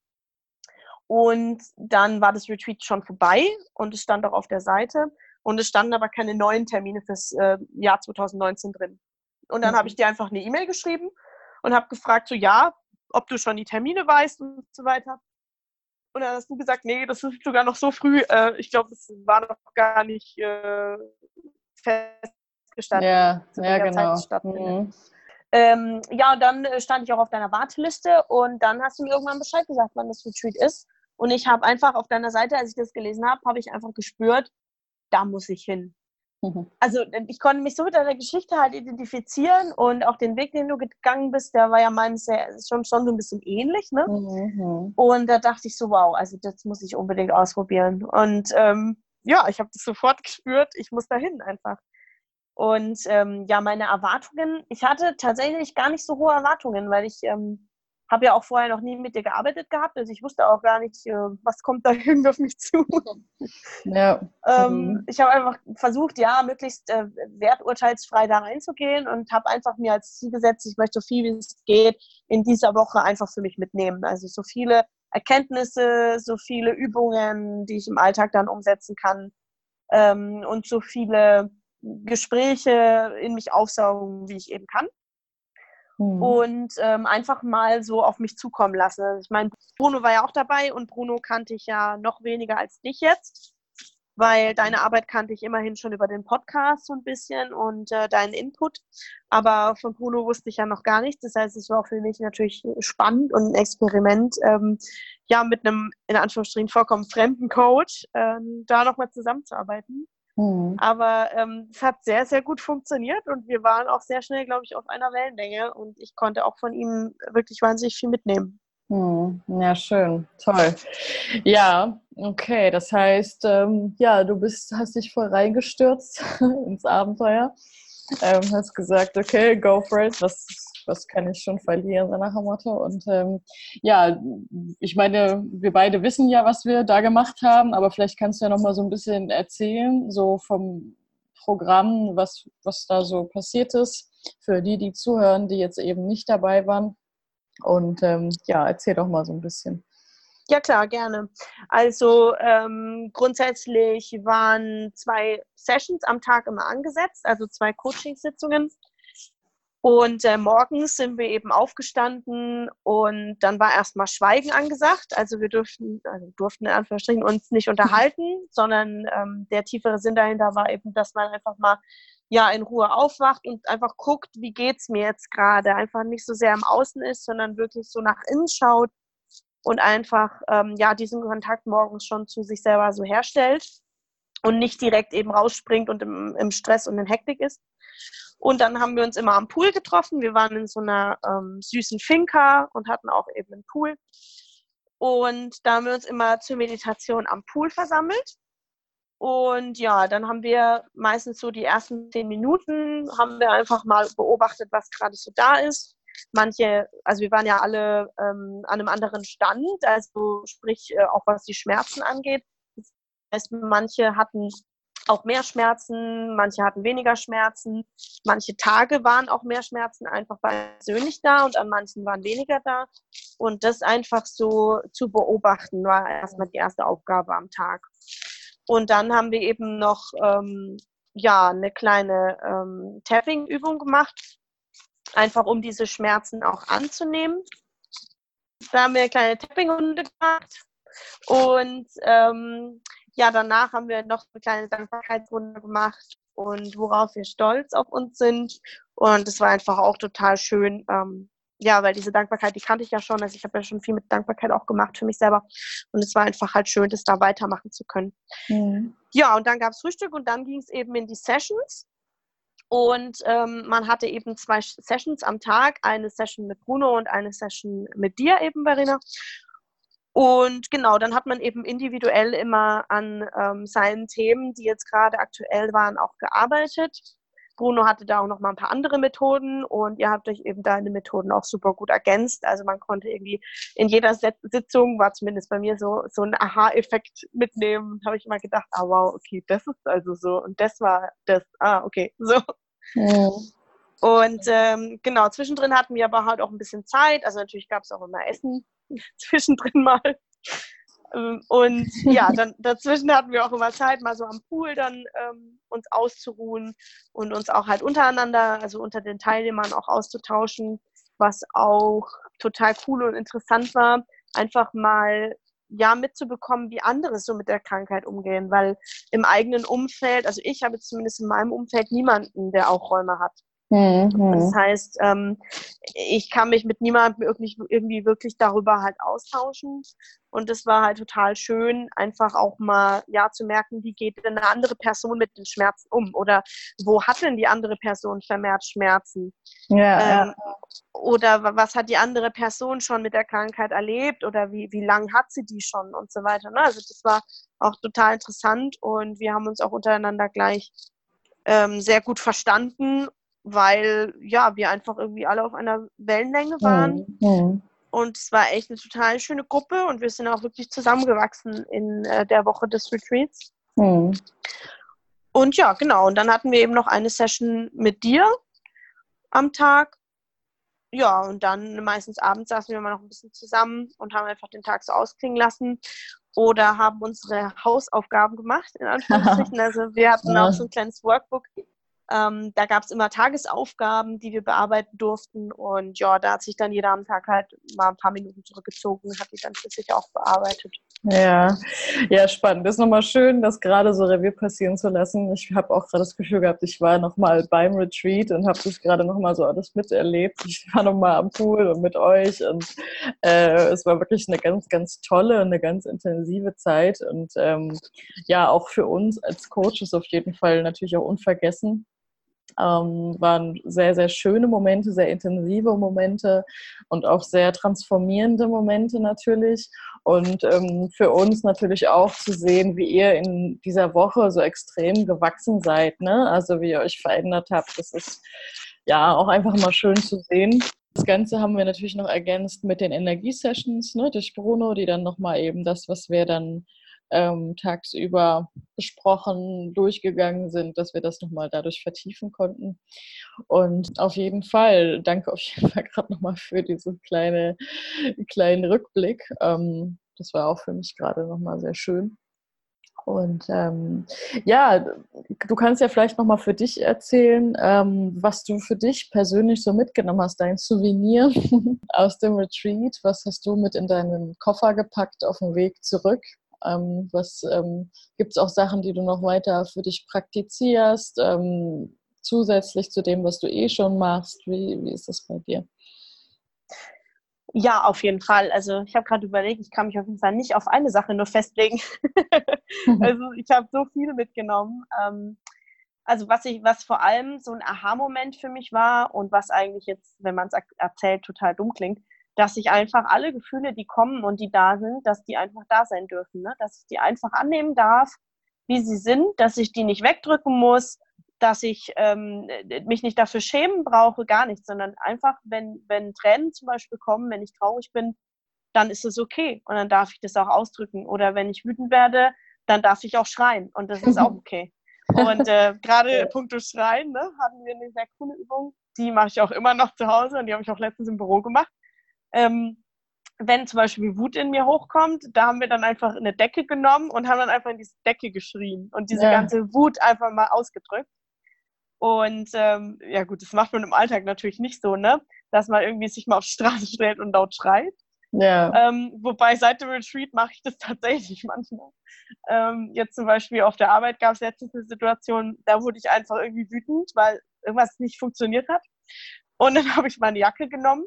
Speaker 2: Und dann war das Retreat schon vorbei und es stand auch auf der Seite. Und es standen aber keine neuen Termine fürs äh, Jahr 2019 drin. Und dann mhm. habe ich dir einfach eine E-Mail geschrieben und habe gefragt, so ja, ob du schon die Termine weißt und so weiter. Und dann hast du gesagt, nee, das ist sogar noch so früh. Äh, ich glaube, das war noch gar nicht äh, festgestanden.
Speaker 1: Ja, ja genau. Mhm.
Speaker 2: Ähm, ja, und dann äh, stand ich auch auf deiner Warteliste und dann hast du mir irgendwann Bescheid gesagt, wann das Retreat ist. Und ich habe einfach auf deiner Seite, als ich das gelesen habe, habe ich einfach gespürt, da muss ich hin. Mhm. Also ich konnte mich so mit deiner Geschichte halt identifizieren und auch den Weg, den du gegangen bist, der war ja meinem sehr, schon, schon so ein bisschen ähnlich. Ne? Mhm. Und da dachte ich so, wow, also das muss ich unbedingt ausprobieren. Und ähm, ja, ich habe das sofort gespürt, ich muss dahin einfach. Und ähm, ja, meine Erwartungen, ich hatte tatsächlich gar nicht so hohe Erwartungen, weil ich ähm, habe ja auch vorher noch nie mit dir gearbeitet gehabt, also ich wusste auch gar nicht, äh, was kommt da irgendwie auf mich zu. Ja. ähm, mhm. Ich habe einfach versucht, ja, möglichst äh, werturteilsfrei da reinzugehen und habe einfach mir als Ziel gesetzt, ich möchte so viel wie es geht in dieser Woche einfach für mich mitnehmen. Also so viele Erkenntnisse, so viele Übungen, die ich im Alltag dann umsetzen kann ähm, und so viele Gespräche in mich aufsaugen, wie ich eben kann mhm. und ähm, einfach mal so auf mich zukommen lassen. Ich meine, Bruno war ja auch dabei und Bruno kannte ich ja noch weniger als dich jetzt, weil deine Arbeit kannte ich immerhin schon über den Podcast so ein bisschen und äh, deinen Input. Aber von Bruno wusste ich ja noch gar nichts. Das heißt, es war für mich natürlich spannend und ein Experiment, ähm, ja, mit einem in Anführungsstrichen vollkommen fremden Coach ähm, da nochmal zusammenzuarbeiten. Mhm. Aber ähm, es hat sehr, sehr gut funktioniert und wir waren auch sehr schnell, glaube ich, auf einer Wellenlänge und ich konnte auch von ihm wirklich wahnsinnig viel mitnehmen.
Speaker 1: Mhm. Ja, schön, toll. Ja, okay, das heißt, ähm, ja, du bist, hast dich voll reingestürzt ins Abenteuer, ähm, hast gesagt, okay, go for it, was was kann ich schon verlieren, so nach dem Motto. Und ähm, ja, ich meine, wir beide wissen ja, was wir da gemacht haben, aber vielleicht kannst du ja noch mal so ein bisschen erzählen, so vom Programm, was, was da so passiert ist, für die, die zuhören, die jetzt eben nicht dabei waren. Und ähm, ja, erzähl doch mal so ein bisschen.
Speaker 2: Ja, klar, gerne. Also ähm, grundsätzlich waren zwei Sessions am Tag immer angesetzt, also zwei Coachingsitzungen. Und äh, morgens sind wir eben aufgestanden und dann war erstmal Schweigen angesagt. Also wir durften, also durften in Anführungsstrichen uns nicht unterhalten, sondern ähm, der tiefere Sinn dahinter war eben, dass man einfach mal ja in Ruhe aufwacht und einfach guckt, wie geht es mir jetzt gerade. Einfach nicht so sehr im Außen ist, sondern wirklich so nach innen schaut und einfach ähm, ja diesen Kontakt morgens schon zu sich selber so herstellt und nicht direkt eben rausspringt und im, im Stress und in Hektik ist. Und dann haben wir uns immer am Pool getroffen. Wir waren in so einer ähm, süßen Finca und hatten auch eben einen Pool. Und da haben wir uns immer zur Meditation am Pool versammelt. Und ja, dann haben wir meistens so die ersten zehn Minuten, haben wir einfach mal beobachtet, was gerade so da ist manche, also wir waren ja alle ähm, an einem anderen Stand, also sprich äh, auch was die Schmerzen angeht. Das heißt, manche hatten auch mehr Schmerzen, manche hatten weniger Schmerzen, manche Tage waren auch mehr Schmerzen einfach persönlich da und an manchen waren weniger da. Und das einfach so zu beobachten, war erstmal die erste Aufgabe am Tag. Und dann haben wir eben noch ähm, ja, eine kleine ähm, Tapping-Übung gemacht, einfach um diese Schmerzen auch anzunehmen. Da haben wir eine kleine Tapping-Runde gemacht und ähm, ja, danach haben wir noch eine kleine Dankbarkeitsrunde gemacht und worauf wir stolz auf uns sind. Und es war einfach auch total schön, ähm, ja, weil diese Dankbarkeit, die kannte ich ja schon. Also ich habe ja schon viel mit Dankbarkeit auch gemacht für mich selber. Und es war einfach halt schön, das da weitermachen zu können. Mhm. Ja, und dann gab es Frühstück und dann ging es eben in die Sessions. Und ähm, man hatte eben zwei Sessions am Tag, eine Session mit Bruno und eine Session mit dir eben, Verena. Und genau, dann hat man eben individuell immer an ähm, seinen Themen, die jetzt gerade aktuell waren, auch gearbeitet. Bruno hatte da auch noch mal ein paar andere Methoden und ihr habt euch eben deine Methoden auch super gut ergänzt. Also man konnte irgendwie in jeder Sitzung, war zumindest bei mir so, so ein Aha-Effekt mitnehmen. Habe ich immer gedacht, ah wow, okay, das ist also so und das war das, ah okay, so. Mhm. Und ähm, genau, zwischendrin hatten wir aber halt auch ein bisschen Zeit. Also natürlich gab es auch immer Essen zwischendrin mal. Ähm, und ja, dann dazwischen hatten wir auch immer Zeit, mal so am Pool dann ähm, uns auszuruhen und uns auch halt untereinander, also unter den Teilnehmern auch auszutauschen, was auch total cool und interessant war, einfach mal ja mitzubekommen, wie andere so mit der Krankheit umgehen, weil im eigenen Umfeld, also ich habe zumindest in meinem Umfeld niemanden, der auch Räume hat. Mhm. Das heißt, ähm, ich kann mich mit niemandem irgendwie, irgendwie wirklich darüber halt austauschen. Und es war halt total schön, einfach auch mal ja zu merken, wie geht denn eine andere Person mit den Schmerzen um oder wo hat denn die andere Person vermehrt Schmerzen? Ja, ähm, ja. Oder was hat die andere Person schon mit der Krankheit erlebt oder wie, wie lang hat sie die schon und so weiter. Ne? Also das war auch total interessant und wir haben uns auch untereinander gleich ähm, sehr gut verstanden weil ja, wir einfach irgendwie alle auf einer Wellenlänge waren. Mhm. Und es war echt eine total schöne Gruppe und wir sind auch wirklich zusammengewachsen in äh, der Woche des Retreats. Mhm. Und ja, genau. Und dann hatten wir eben noch eine Session mit dir am Tag. Ja, und dann meistens abends saßen wir mal noch ein bisschen zusammen und haben einfach den Tag so ausklingen lassen oder haben unsere Hausaufgaben gemacht, in Anführungsstrichen. Also wir hatten auch so ein kleines Workbook, ähm, da gab es immer Tagesaufgaben, die wir bearbeiten durften. Und ja, da hat sich dann jeder am Tag halt mal ein paar Minuten zurückgezogen und hat die dann für sich auch bearbeitet.
Speaker 1: Ja, ja, spannend. Ist nochmal schön, das gerade so Revier passieren zu lassen. Ich habe auch gerade das Gefühl gehabt, ich war nochmal beim Retreat und habe das gerade nochmal so alles miterlebt. Ich war nochmal am Pool und mit euch und äh, es war wirklich eine ganz, ganz tolle und eine ganz intensive Zeit und ähm, ja, auch für uns als Coaches auf jeden Fall natürlich auch unvergessen ähm, waren sehr, sehr schöne Momente, sehr intensive Momente und auch sehr transformierende Momente natürlich. Und ähm, für uns natürlich auch zu sehen, wie ihr in dieser Woche so extrem gewachsen seid, ne? Also wie ihr euch verändert habt. Das ist ja auch einfach mal schön zu sehen. Das Ganze haben wir natürlich noch ergänzt mit den Energiesessions ne, durch Bruno, die dann nochmal eben das, was wir dann ähm, tagsüber besprochen, durchgegangen sind, dass wir das nochmal dadurch vertiefen konnten. Und auf jeden Fall, danke auf jeden Fall gerade nochmal für diesen kleine, kleinen Rückblick. Ähm, das war auch für mich gerade nochmal sehr schön. Und ähm, ja, du kannst ja vielleicht nochmal für dich erzählen, ähm, was du für dich persönlich so mitgenommen hast, dein Souvenir aus dem Retreat. Was hast du mit in deinen Koffer gepackt auf dem Weg zurück? Ähm, was ähm, gibt es auch Sachen, die du noch weiter für dich praktizierst, ähm, zusätzlich zu dem, was du eh schon machst? Wie, wie ist das bei dir?
Speaker 2: Ja, auf jeden Fall. Also ich habe gerade überlegt, ich kann mich auf jeden Fall nicht auf eine Sache nur festlegen. also ich habe so viel mitgenommen. Ähm, also was ich, was vor allem so ein Aha-Moment für mich war und was eigentlich jetzt, wenn man es erzählt, total dumm klingt, dass ich einfach alle Gefühle, die kommen und die da sind, dass die einfach da sein dürfen. Ne? Dass ich die einfach annehmen darf, wie sie sind, dass ich die nicht wegdrücken muss, dass ich ähm, mich nicht dafür schämen brauche, gar nicht, sondern einfach, wenn, wenn Tränen zum Beispiel kommen, wenn ich traurig bin, dann ist es okay und dann darf ich das auch ausdrücken. Oder wenn ich wütend werde, dann darf ich auch schreien und das ist auch okay. Und äh, gerade punkto Schreien ne, hatten wir eine sehr coole Übung. Die mache ich auch immer noch zu Hause und die habe ich auch letztens im Büro gemacht. Ähm, wenn zum Beispiel Wut in mir hochkommt, da haben wir dann einfach eine Decke genommen und haben dann einfach in diese Decke geschrien und diese ja. ganze Wut einfach mal ausgedrückt. Und ähm, ja gut, das macht man im Alltag natürlich nicht so, ne? Dass man irgendwie sich mal auf die Straße stellt und laut schreit. Ja. Ähm, wobei seit dem Retreat mache ich das tatsächlich manchmal. Ähm, jetzt zum Beispiel auf der Arbeit gab es letztens eine Situation, da wurde ich einfach irgendwie wütend, weil irgendwas nicht funktioniert hat. Und dann habe ich meine Jacke genommen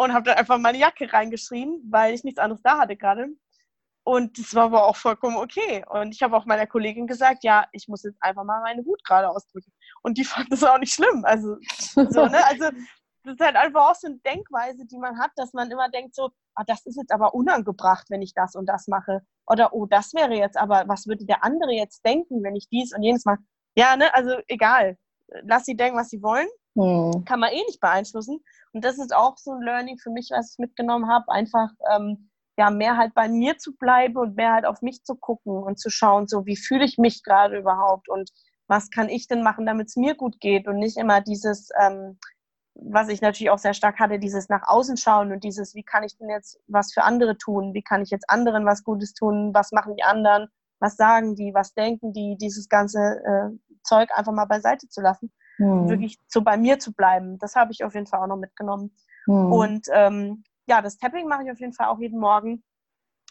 Speaker 2: und habe dann einfach meine Jacke reingeschrien, weil ich nichts anderes da hatte gerade. Und das war aber auch vollkommen okay. Und ich habe auch meiner Kollegin gesagt, ja, ich muss jetzt einfach mal meine Wut gerade ausdrücken. Und die fand das auch nicht schlimm. Also, so, ne? also das ist halt einfach auch so eine Denkweise, die man hat, dass man immer denkt so, ah, das ist jetzt aber unangebracht, wenn ich das und das mache. Oder, oh, das wäre jetzt aber, was würde der andere jetzt denken, wenn ich dies und jenes mache? Ja, ne, also egal. Lass sie denken, was sie wollen. Hm. Kann man eh nicht beeinflussen. Und das ist auch so ein Learning für mich, was ich mitgenommen habe. Einfach, ähm, ja, mehr halt bei mir zu bleiben und mehr halt auf mich zu gucken und zu schauen, so wie fühle ich mich gerade überhaupt und was kann ich denn machen, damit es mir gut geht und nicht immer dieses, ähm, was ich natürlich auch sehr stark hatte, dieses nach außen schauen und dieses, wie kann ich denn jetzt was für andere tun, wie kann ich jetzt anderen was Gutes tun, was machen die anderen, was sagen die, was denken die, dieses ganze äh, Zeug einfach mal beiseite zu lassen, hm. wirklich so bei mir zu bleiben. Das habe ich auf jeden Fall auch noch mitgenommen. Hm. Und ähm, ja, das Tapping mache ich auf jeden Fall auch jeden Morgen.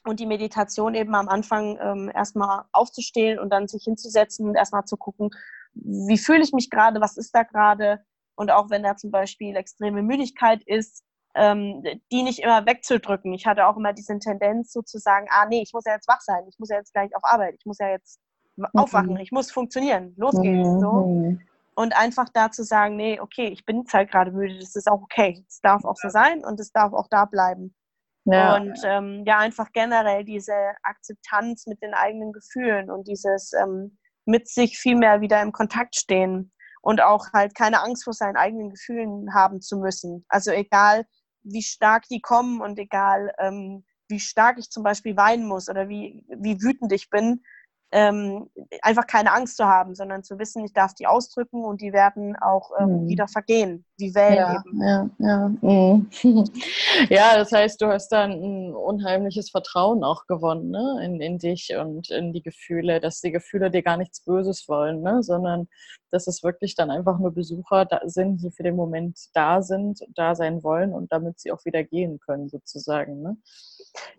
Speaker 2: Und die Meditation eben am Anfang ähm, erstmal aufzustehen und dann sich hinzusetzen und erstmal zu gucken, wie fühle ich mich gerade, was ist da gerade. Und auch wenn da zum Beispiel extreme Müdigkeit ist, ähm, die nicht immer wegzudrücken. Ich hatte auch immer diese Tendenz sozusagen, ah nee, ich muss ja jetzt wach sein, ich muss ja jetzt gleich auf Arbeit, ich muss ja jetzt mhm. aufwachen, ich muss funktionieren, los geht's. Mhm. Und einfach da zu sagen, nee, okay, ich bin jetzt halt gerade müde, das ist auch okay. Es darf auch so sein und es darf auch da bleiben. Ja. Und ähm, ja, einfach generell diese Akzeptanz mit den eigenen Gefühlen und dieses ähm, mit sich viel mehr wieder im Kontakt stehen und auch halt keine Angst vor seinen eigenen Gefühlen haben zu müssen. Also egal, wie stark die kommen und egal, ähm, wie stark ich zum Beispiel weinen muss oder wie, wie wütend ich bin, ähm, einfach keine Angst zu haben, sondern zu wissen, ich darf die ausdrücken und die werden auch ähm, mhm. wieder vergehen, wie Wellen
Speaker 1: ja,
Speaker 2: eben.
Speaker 1: Ja, ja. Mhm. ja, das heißt, du hast dann ein unheimliches Vertrauen auch gewonnen ne? in, in dich und in die Gefühle, dass die Gefühle dir gar nichts Böses wollen, ne? sondern dass es wirklich dann einfach nur Besucher sind, die für den Moment da sind, da sein wollen und damit sie auch wieder gehen können, sozusagen. Ne?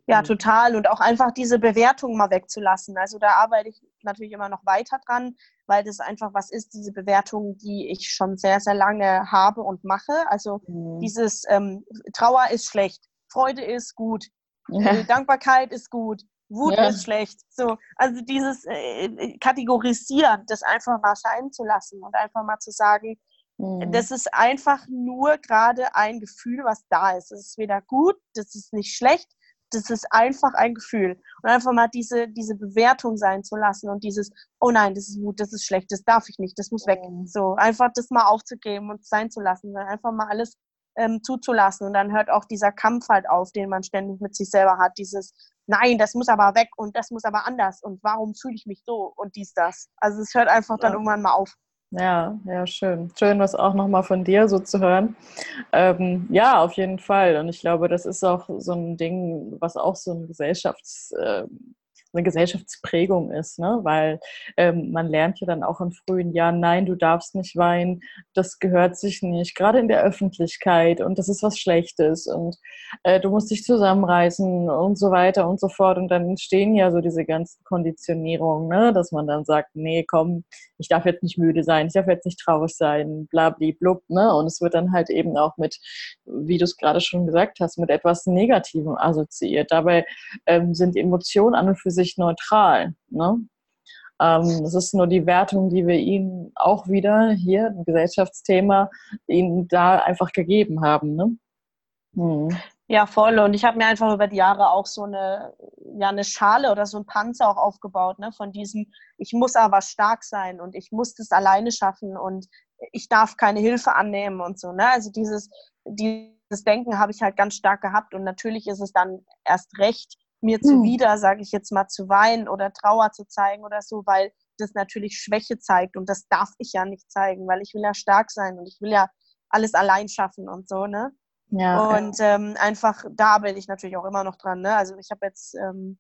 Speaker 2: Ja, total. Und auch einfach diese Bewertung mal wegzulassen. Also da arbeite ich natürlich immer noch weiter dran, weil das einfach was ist, diese Bewertung, die ich schon sehr, sehr lange habe und mache. Also mhm. dieses ähm, Trauer ist schlecht, Freude ist gut, ja. Äh, Dankbarkeit ist gut, Wut ja. ist schlecht. So, also dieses äh, äh, Kategorisieren, das einfach mal sein zu lassen und einfach mal zu sagen, mhm. das ist einfach nur gerade ein Gefühl, was da ist. Es ist weder gut, das ist nicht schlecht, das ist einfach ein Gefühl. Und einfach mal diese, diese Bewertung sein zu lassen und dieses, oh nein, das ist gut, das ist schlecht, das darf ich nicht, das muss weg. Mhm. So, einfach das mal aufzugeben und sein zu lassen. Einfach mal alles ähm, zuzulassen. Und dann hört auch dieser Kampf halt auf, den man ständig mit sich selber hat. Dieses, nein, das muss aber weg und das muss aber anders. Und warum fühle ich mich so und dies, das. Also es hört einfach dann irgendwann mal auf.
Speaker 1: Ja, ja, schön. Schön, das auch nochmal von dir so zu hören. Ähm, ja, auf jeden Fall. Und ich glaube, das ist auch so ein Ding, was auch so ein Gesellschafts, äh, eine Gesellschaftsprägung ist, ne? weil ähm, man lernt ja dann auch in frühen Jahren, nein, du darfst nicht weinen, das gehört sich nicht, gerade in der Öffentlichkeit und das ist was Schlechtes und äh, du musst dich zusammenreißen und so weiter und so fort und dann entstehen ja so diese ganzen Konditionierungen, ne? dass man dann sagt, nee, komm, ich darf jetzt nicht müde sein, ich darf jetzt nicht traurig sein, blabli-blub, ne? und es wird dann halt eben auch mit, wie du es gerade schon gesagt hast, mit etwas Negativem assoziiert. Dabei ähm, sind Emotionen an und für sich sich neutral. Ne? Ähm, das ist nur die Wertung, die wir ihnen auch wieder hier, ein Gesellschaftsthema, ihnen da einfach gegeben haben. Ne?
Speaker 2: Hm. Ja, voll. Und ich habe mir einfach über die Jahre auch so eine, ja, eine Schale oder so ein Panzer auch aufgebaut, ne? Von diesem, ich muss aber stark sein und ich muss das alleine schaffen und ich darf keine Hilfe annehmen und so, ne? Also dieses, dieses Denken habe ich halt ganz stark gehabt und natürlich ist es dann erst recht mir hm. zuwider, sage ich jetzt mal, zu weinen oder Trauer zu zeigen oder so, weil das natürlich Schwäche zeigt und das darf ich ja nicht zeigen, weil ich will ja stark sein und ich will ja alles allein schaffen und so, ne? Ja, und ähm, einfach da bin ich natürlich auch immer noch dran, ne? Also ich habe jetzt ähm,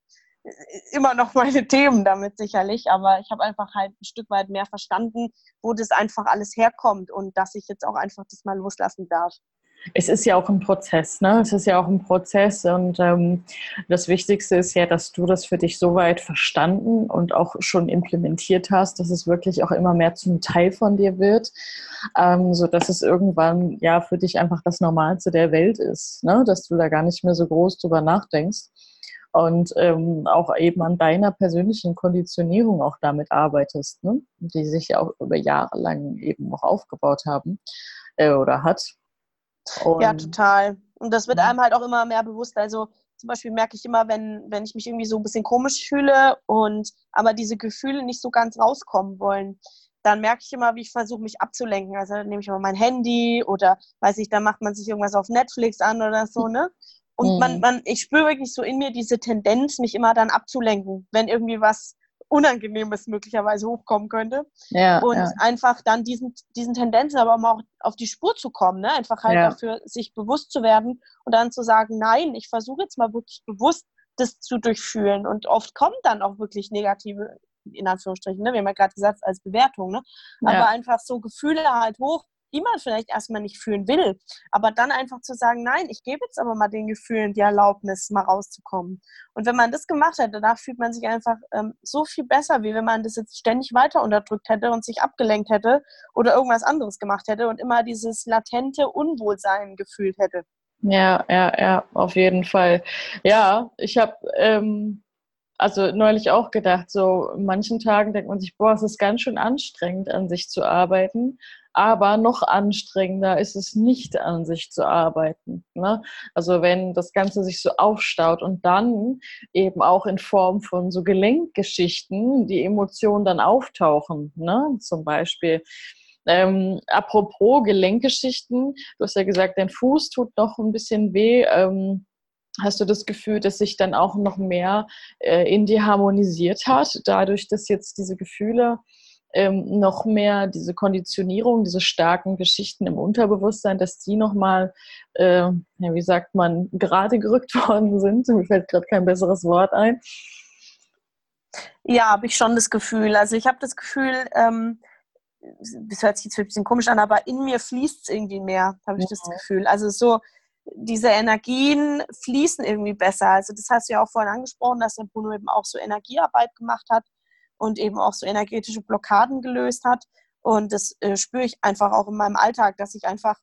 Speaker 2: immer noch meine Themen damit sicherlich, aber ich habe einfach halt ein Stück weit mehr verstanden, wo das einfach alles herkommt und dass ich jetzt auch einfach das mal loslassen darf
Speaker 1: es ist ja auch ein Prozess, ne? Es ist ja auch ein Prozess und ähm, das Wichtigste ist ja, dass du das für dich so weit verstanden und auch schon implementiert hast, dass es wirklich auch immer mehr zum Teil von dir wird, ähm, so dass es irgendwann ja für dich einfach das Normalste der Welt ist, ne? Dass du da gar nicht mehr so groß drüber nachdenkst und ähm, auch eben an deiner persönlichen Konditionierung auch damit arbeitest, ne? die sich ja auch über Jahre lang eben auch aufgebaut haben äh, oder hat.
Speaker 2: Und ja, total. Und das wird einem halt auch immer mehr bewusst. Also zum Beispiel merke ich immer, wenn, wenn ich mich irgendwie so ein bisschen komisch fühle und aber diese Gefühle nicht so ganz rauskommen wollen, dann merke ich immer, wie ich versuche, mich abzulenken. Also dann nehme ich immer mein Handy oder weiß ich, dann macht man sich irgendwas auf Netflix an oder so, ne? Und man, mhm. man, ich spüre wirklich so in mir diese Tendenz, mich immer dann abzulenken, wenn irgendwie was Unangenehmes möglicherweise hochkommen könnte. Ja, und ja. einfach dann diesen, diesen Tendenzen aber auch auf die Spur zu kommen, ne? einfach halt ja. dafür sich bewusst zu werden und dann zu sagen, nein, ich versuche jetzt mal wirklich bewusst das zu durchführen. Und oft kommt dann auch wirklich negative, in Anführungsstrichen, ne? wir haben ja gerade gesagt, als Bewertung, ne? aber einfach so Gefühle halt hoch, die man vielleicht erstmal nicht fühlen will. Aber dann einfach zu sagen, nein, ich gebe jetzt aber mal den Gefühlen die Erlaubnis, mal rauszukommen. Und wenn man das gemacht hätte, da fühlt man sich einfach ähm, so viel besser, wie wenn man das jetzt ständig weiter unterdrückt hätte und sich abgelenkt hätte oder irgendwas anderes gemacht hätte und immer dieses latente Unwohlsein gefühlt hätte.
Speaker 1: Ja, ja, ja, auf jeden Fall. Ja, ich habe ähm, also neulich auch gedacht, so manchen Tagen denkt man sich, boah, es ist ganz schön anstrengend, an sich zu arbeiten. Aber noch anstrengender ist es nicht, an sich zu arbeiten. Ne? Also wenn das Ganze sich so aufstaut und dann eben auch in Form von so Gelenkgeschichten die Emotionen dann auftauchen. Ne? Zum Beispiel. Ähm, apropos Gelenkgeschichten, du hast ja gesagt, dein Fuß tut noch ein bisschen weh. Ähm, hast du das Gefühl, dass sich dann auch noch mehr äh, in dir harmonisiert hat, dadurch, dass jetzt diese Gefühle ähm, noch mehr diese Konditionierung, diese starken Geschichten im Unterbewusstsein, dass die nochmal, äh, ja, wie sagt man, gerade gerückt worden sind. Mir fällt gerade kein besseres Wort ein.
Speaker 2: Ja, habe ich schon das Gefühl. Also ich habe das Gefühl, ähm, das hört sich jetzt ein bisschen komisch an, aber in mir fließt es irgendwie mehr, habe ich das Gefühl. Also so, diese Energien fließen irgendwie besser. Also das hast du ja auch vorhin angesprochen, dass der Bruno eben auch so Energiearbeit gemacht hat und eben auch so energetische Blockaden gelöst hat. Und das äh, spüre ich einfach auch in meinem Alltag, dass ich einfach,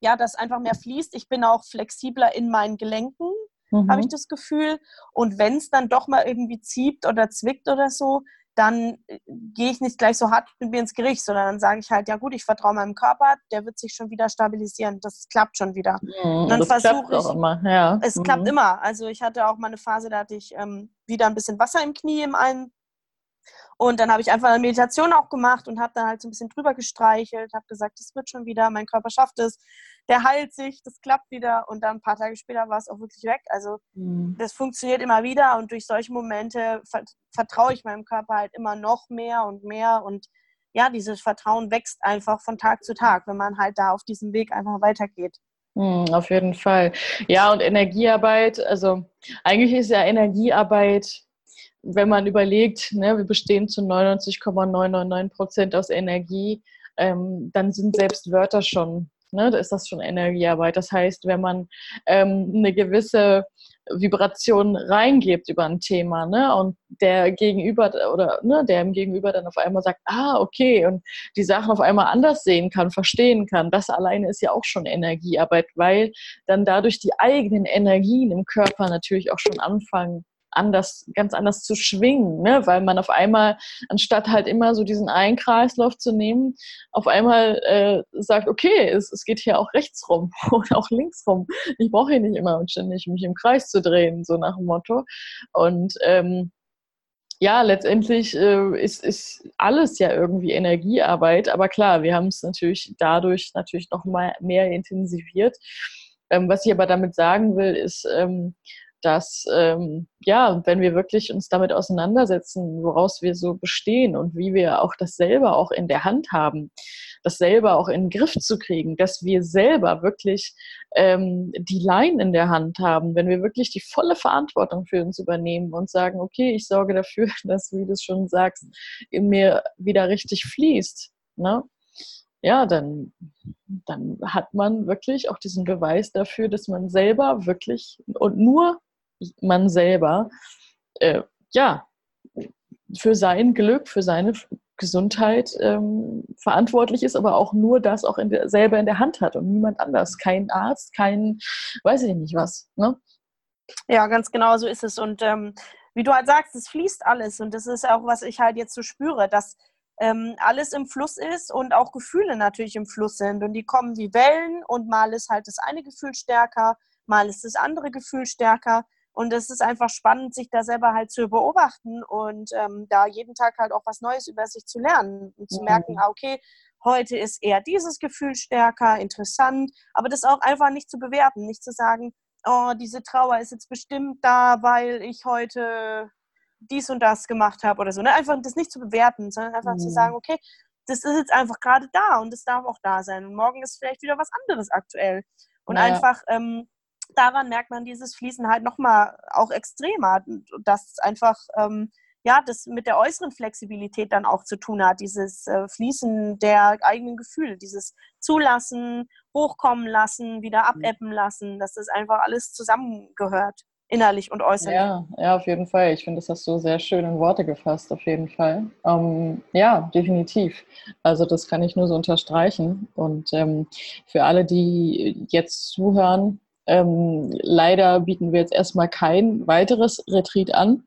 Speaker 2: ja, dass einfach mehr fließt. Ich bin auch flexibler in meinen Gelenken, mhm. habe ich das Gefühl. Und wenn es dann doch mal irgendwie zieht oder zwickt oder so, dann äh, gehe ich nicht gleich so hart mit mir ins Gericht, sondern dann sage ich halt, ja gut, ich vertraue meinem Körper, der wird sich schon wieder stabilisieren, das klappt schon wieder.
Speaker 1: Mhm, dann versuche ich, immer. Ja.
Speaker 2: es mhm. klappt immer. Also ich hatte auch mal eine Phase, da hatte ich ähm, wieder ein bisschen Wasser im Knie im einen und dann habe ich einfach eine Meditation auch gemacht und habe dann halt so ein bisschen drüber gestreichelt, habe gesagt, das wird schon wieder, mein Körper schafft es, der heilt sich, das klappt wieder und dann ein paar Tage später war es auch wirklich weg. Also mhm. das funktioniert immer wieder und durch solche Momente vertraue ich meinem Körper halt immer noch mehr und mehr und ja, dieses Vertrauen wächst einfach von Tag zu Tag, wenn man halt da auf diesem Weg einfach weitergeht.
Speaker 1: Hm, auf jeden Fall. Ja, und Energiearbeit, also eigentlich ist ja Energiearbeit, wenn man überlegt, ne, wir bestehen zu 99,999 Prozent aus Energie, ähm, dann sind selbst Wörter schon, ne, da ist das schon Energiearbeit. Das heißt, wenn man ähm, eine gewisse Vibration reingibt über ein Thema, ne? Und der Gegenüber oder ne, der im Gegenüber dann auf einmal sagt, ah, okay, und die Sachen auf einmal anders sehen kann, verstehen kann, das alleine ist ja auch schon Energiearbeit, weil dann dadurch die eigenen Energien im Körper natürlich auch schon anfangen anders, ganz anders zu schwingen, ne? weil man auf einmal, anstatt halt immer so diesen einen Kreislauf zu nehmen, auf einmal äh, sagt, okay, es, es geht hier auch rechts rum oder auch links rum. Ich brauche hier nicht immer und ständig mich im Kreis zu drehen, so nach dem Motto. Und ähm, ja, letztendlich äh, ist, ist alles ja irgendwie Energiearbeit, aber klar, wir haben es natürlich dadurch natürlich noch mal mehr intensiviert. Ähm, was ich aber damit sagen will, ist, ähm, dass ähm, ja, wenn wir wirklich uns damit auseinandersetzen, woraus wir so bestehen und wie wir auch das selber auch in der Hand haben, das selber auch in den Griff zu kriegen, dass wir selber wirklich ähm, die Line in der Hand haben, wenn wir wirklich die volle Verantwortung für uns übernehmen und sagen, okay, ich sorge dafür, dass, wie du es schon sagst, in mir wieder richtig fließt. Ne? ja, dann, dann hat man wirklich auch diesen Beweis dafür, dass man selber wirklich und nur man selber äh, ja für sein Glück, für seine Gesundheit ähm, verantwortlich ist, aber auch nur das auch in der, selber in der Hand hat und niemand anders. Kein Arzt, kein, weiß ich nicht was. Ne?
Speaker 2: Ja, ganz genau so ist es. Und ähm, wie du halt sagst, es fließt alles. Und das ist auch, was ich halt jetzt so spüre, dass ähm, alles im Fluss ist und auch Gefühle natürlich im Fluss sind. Und die kommen wie Wellen und mal ist halt das eine Gefühl stärker, mal ist das andere Gefühl stärker. Und es ist einfach spannend, sich da selber halt zu beobachten und ähm, da jeden Tag halt auch was Neues über sich zu lernen und zu mhm. merken, ah, okay, heute ist eher dieses Gefühl stärker, interessant, aber das auch einfach nicht zu bewerten, nicht zu sagen, oh, diese Trauer ist jetzt bestimmt da, weil ich heute dies und das gemacht habe oder so. Ne? Einfach das nicht zu bewerten, sondern einfach mhm. zu sagen, okay, das ist jetzt einfach gerade da und das darf auch da sein. Und morgen ist vielleicht wieder was anderes aktuell. Und ja. einfach ähm, daran merkt man dieses Fließen halt nochmal auch extremer, dass einfach ähm, ja, das mit der äußeren Flexibilität dann auch zu tun hat, dieses äh, Fließen der eigenen Gefühle, dieses Zulassen, hochkommen lassen, wieder mhm. abebben lassen, dass das einfach alles zusammengehört, innerlich und äußerlich.
Speaker 1: Ja, ja, auf jeden Fall. Ich finde, das hast du sehr schön in Worte gefasst, auf jeden Fall. Ähm, ja, definitiv. Also das kann ich nur so unterstreichen. Und ähm, für alle, die jetzt zuhören, ähm, leider bieten wir jetzt erstmal kein weiteres Retreat an.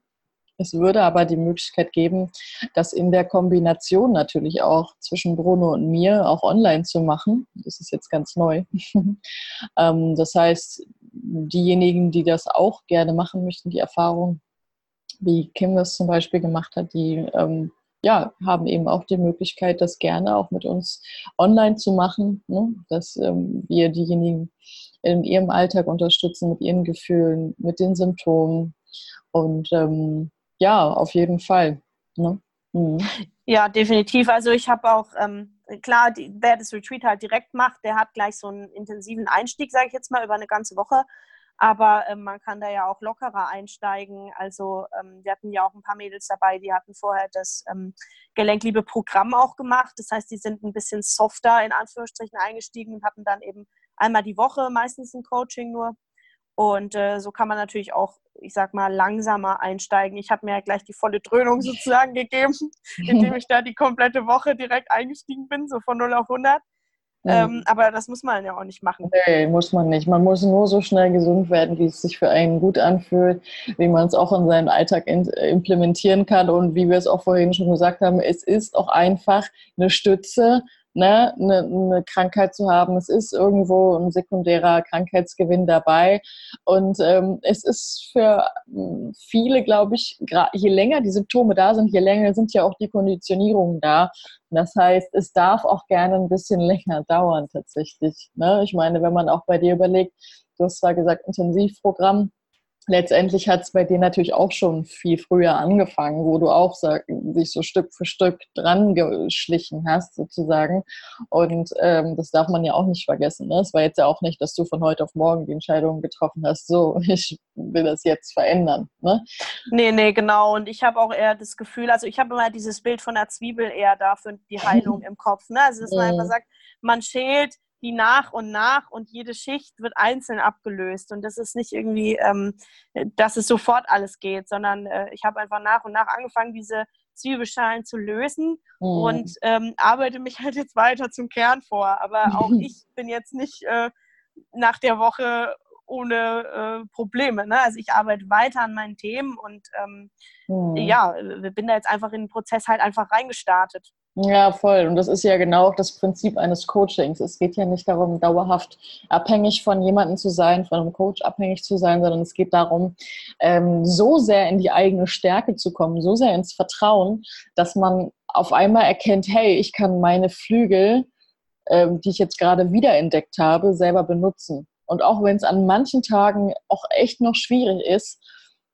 Speaker 1: Es würde aber die Möglichkeit geben, das in der Kombination natürlich auch zwischen Bruno und mir auch online zu machen. Das ist jetzt ganz neu. ähm, das heißt, diejenigen, die das auch gerne machen möchten, die Erfahrung, wie Kim das zum Beispiel gemacht hat, die ähm, ja, haben eben auch die Möglichkeit, das gerne auch mit uns online zu machen, ne? dass ähm, wir diejenigen in ihrem Alltag unterstützen, mit ihren Gefühlen, mit den Symptomen. Und ähm, ja, auf jeden Fall. Ne?
Speaker 2: Mhm. Ja, definitiv. Also ich habe auch, ähm, klar, die, wer das Retreat halt direkt macht, der hat gleich so einen intensiven Einstieg, sage ich jetzt mal, über eine ganze Woche. Aber ähm, man kann da ja auch lockerer einsteigen. Also ähm, wir hatten ja auch ein paar Mädels dabei, die hatten vorher das ähm, Gelenkliebe-Programm auch gemacht. Das heißt, die sind ein bisschen softer in Anführungsstrichen eingestiegen und hatten dann eben einmal die Woche meistens ein Coaching nur. Und äh, so kann man natürlich auch, ich sag mal, langsamer einsteigen. Ich habe mir ja gleich die volle Dröhnung sozusagen gegeben, indem ich da die komplette Woche direkt eingestiegen bin, so von 0 auf 100. Mhm. Ähm, aber das muss man ja auch nicht machen.
Speaker 1: Nee, muss man nicht. Man muss nur so schnell gesund werden, wie es sich für einen gut anfühlt, wie man es auch in seinen Alltag implementieren kann und wie wir es auch vorhin schon gesagt haben, es ist auch einfach eine Stütze, ne, eine, eine Krankheit zu haben. Es ist irgendwo ein sekundärer Krankheitsgewinn dabei. Und ähm, es ist für hm, viele, glaube ich, je länger die Symptome da sind, je länger sind ja auch die Konditionierungen da. Das heißt, es darf auch gerne ein bisschen länger dauern tatsächlich. Ne? Ich meine, wenn man auch bei dir überlegt, du hast zwar gesagt Intensivprogramm, letztendlich hat es bei dir natürlich auch schon viel früher angefangen, wo du auch sag, dich so Stück für Stück dran geschlichen hast, sozusagen. Und ähm, das darf man ja auch nicht vergessen. Ne? Es war jetzt ja auch nicht, dass du von heute auf morgen die Entscheidung getroffen hast, so, ich will das jetzt verändern. Ne?
Speaker 2: Nee, nee, genau. Und ich habe auch eher das Gefühl, also ich habe immer dieses Bild von der Zwiebel eher dafür die Heilung im Kopf. Ne? Also, dass man einfach sagt, man schält die nach und nach und jede Schicht wird einzeln abgelöst. Und das ist nicht irgendwie, ähm, dass es sofort alles geht, sondern äh, ich habe einfach nach und nach angefangen, diese Zwiebelschalen zu lösen mhm. und ähm, arbeite mich halt jetzt weiter zum Kern vor. Aber auch ich bin jetzt nicht äh, nach der Woche ohne äh, Probleme. Ne? Also ich arbeite weiter an meinen Themen und ähm, mhm. ja, bin da jetzt einfach in den Prozess halt einfach reingestartet.
Speaker 1: Ja, voll. Und das ist ja genau auch das Prinzip eines Coachings. Es geht ja nicht darum, dauerhaft abhängig von jemandem zu sein, von einem Coach abhängig zu sein, sondern es geht darum, ähm, so sehr in die eigene Stärke zu kommen, so sehr ins Vertrauen, dass man auf einmal erkennt, hey, ich kann meine Flügel, ähm, die ich jetzt gerade wiederentdeckt habe, selber benutzen. Und auch wenn es an manchen Tagen auch echt noch schwierig ist,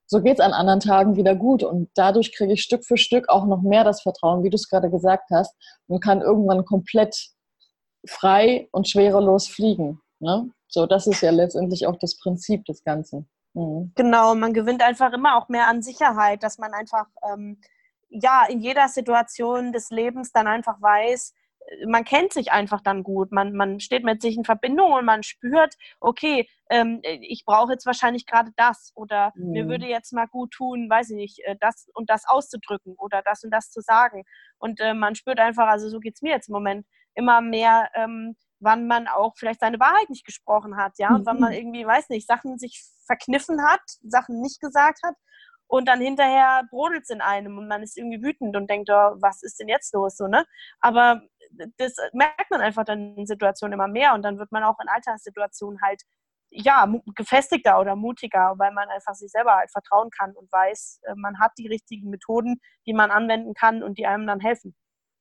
Speaker 1: so geht es an anderen Tagen wieder gut. Und dadurch kriege ich Stück für Stück auch noch mehr das Vertrauen, wie du es gerade gesagt hast, und kann irgendwann komplett frei und schwerelos fliegen. Ne? So, das ist ja letztendlich auch das Prinzip des Ganzen.
Speaker 2: Mhm. Genau, man gewinnt einfach immer auch mehr an Sicherheit, dass man einfach ähm, ja in jeder Situation des Lebens dann einfach weiß, man kennt sich einfach dann gut. Man, man steht mit sich in Verbindung und man spürt, okay, ähm, ich brauche jetzt wahrscheinlich gerade das oder mhm. mir würde jetzt mal gut tun, weiß ich nicht, äh, das und das auszudrücken oder das und das zu sagen. Und äh, man spürt einfach, also so geht es mir jetzt im Moment, immer mehr, ähm, wann man auch vielleicht seine Wahrheit nicht gesprochen hat, ja, und wann man mhm. irgendwie, weiß nicht, Sachen sich verkniffen hat, Sachen nicht gesagt hat und dann hinterher brodelt es in einem und man ist irgendwie wütend und denkt, oh, was ist denn jetzt los, so, ne? Aber das merkt man einfach dann in Situationen immer mehr und dann wird man auch in Alltagssituationen halt ja, gefestigter oder mutiger, weil man einfach sich selber halt vertrauen kann und weiß, äh, man hat die richtigen Methoden, die man anwenden kann und die einem dann helfen.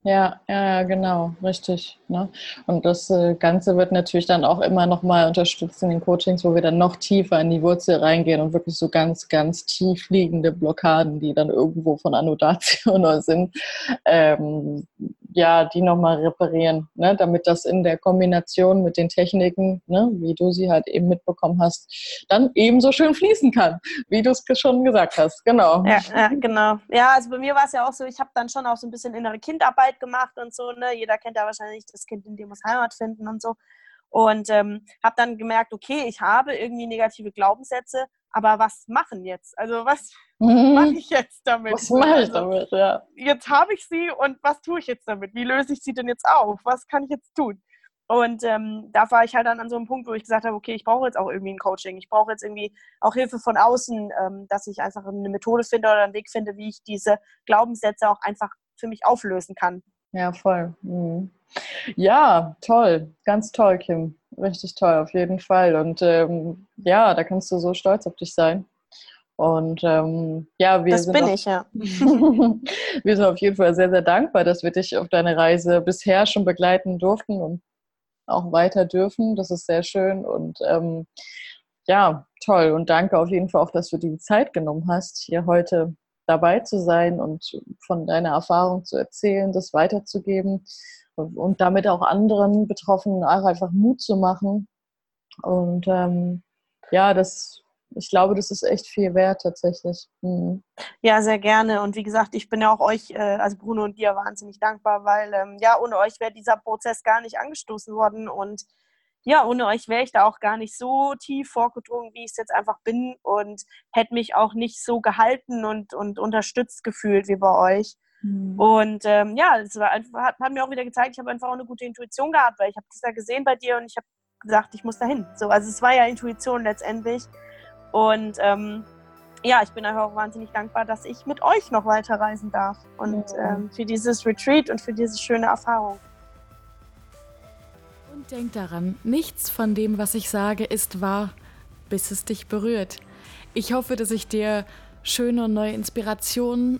Speaker 1: Ja, ja, genau, richtig. Ne? Und das äh, Ganze wird natürlich dann auch immer noch mal unterstützt in den Coachings, wo wir dann noch tiefer in die Wurzel reingehen und wirklich so ganz, ganz tief liegende Blockaden, die dann irgendwo von Annotation sind, ähm, ja, die nochmal reparieren, ne? damit das in der Kombination mit den Techniken, ne, wie du sie halt eben mitbekommen hast, dann ebenso schön fließen kann, wie du es schon gesagt hast. Genau.
Speaker 2: Ja, ja, genau. Ja, also bei mir war es ja auch so, ich habe dann schon auch so ein bisschen innere Kindarbeit gemacht und so. Ne? Jeder kennt ja wahrscheinlich das Kind, in dem muss Heimat finden und so. Und ähm, habe dann gemerkt, okay, ich habe irgendwie negative Glaubenssätze, aber was machen jetzt? Also was mhm. mache ich jetzt damit?
Speaker 1: Was mache ich also, damit, ja.
Speaker 2: Jetzt habe ich sie und was tue ich jetzt damit? Wie löse ich sie denn jetzt auf? Was kann ich jetzt tun? Und ähm, da war ich halt dann an so einem Punkt, wo ich gesagt habe, okay, ich brauche jetzt auch irgendwie ein Coaching. Ich brauche jetzt irgendwie auch Hilfe von außen, ähm, dass ich einfach eine Methode finde oder einen Weg finde, wie ich diese Glaubenssätze auch einfach für mich auflösen kann.
Speaker 1: Ja, voll. Mhm. Ja, toll. Ganz toll, Kim. Richtig toll, auf jeden Fall. Und ähm, ja, da kannst du so stolz auf dich sein. Und ähm, ja, wir
Speaker 2: das
Speaker 1: sind
Speaker 2: bin auf, ich, ja.
Speaker 1: wir sind auf jeden Fall sehr, sehr dankbar, dass wir dich auf deine Reise bisher schon begleiten durften und auch weiter dürfen. Das ist sehr schön und ähm, ja, toll. Und danke auf jeden Fall auch, dass du die Zeit genommen hast, hier heute dabei zu sein und von deiner Erfahrung zu erzählen, das weiterzugeben und damit auch anderen Betroffenen auch einfach Mut zu machen. Und ähm, ja, das, ich glaube, das ist echt viel wert tatsächlich. Mhm.
Speaker 2: Ja, sehr gerne. Und wie gesagt, ich bin ja auch euch, äh, also Bruno und dir, wahnsinnig dankbar, weil ähm, ja, ohne euch wäre dieser Prozess gar nicht angestoßen worden. Und ja, ohne euch wäre ich da auch gar nicht so tief vorgedrungen, wie ich es jetzt einfach bin und hätte mich auch nicht so gehalten und, und unterstützt gefühlt wie bei euch. Mhm. Und ähm, ja, es war einfach, hat, hat, mir auch wieder gezeigt, ich habe einfach auch eine gute Intuition gehabt, weil ich habe das da gesehen bei dir und ich habe gesagt, ich muss dahin. So, also es war ja Intuition letztendlich. Und ähm, ja, ich bin einfach auch wahnsinnig dankbar, dass ich mit euch noch weiter reisen darf und ja. ähm, für dieses Retreat und für diese schöne Erfahrung.
Speaker 3: Und denk daran, nichts von dem, was ich sage, ist wahr, bis es dich berührt. Ich hoffe, dass ich dir schöne und neue Inspirationen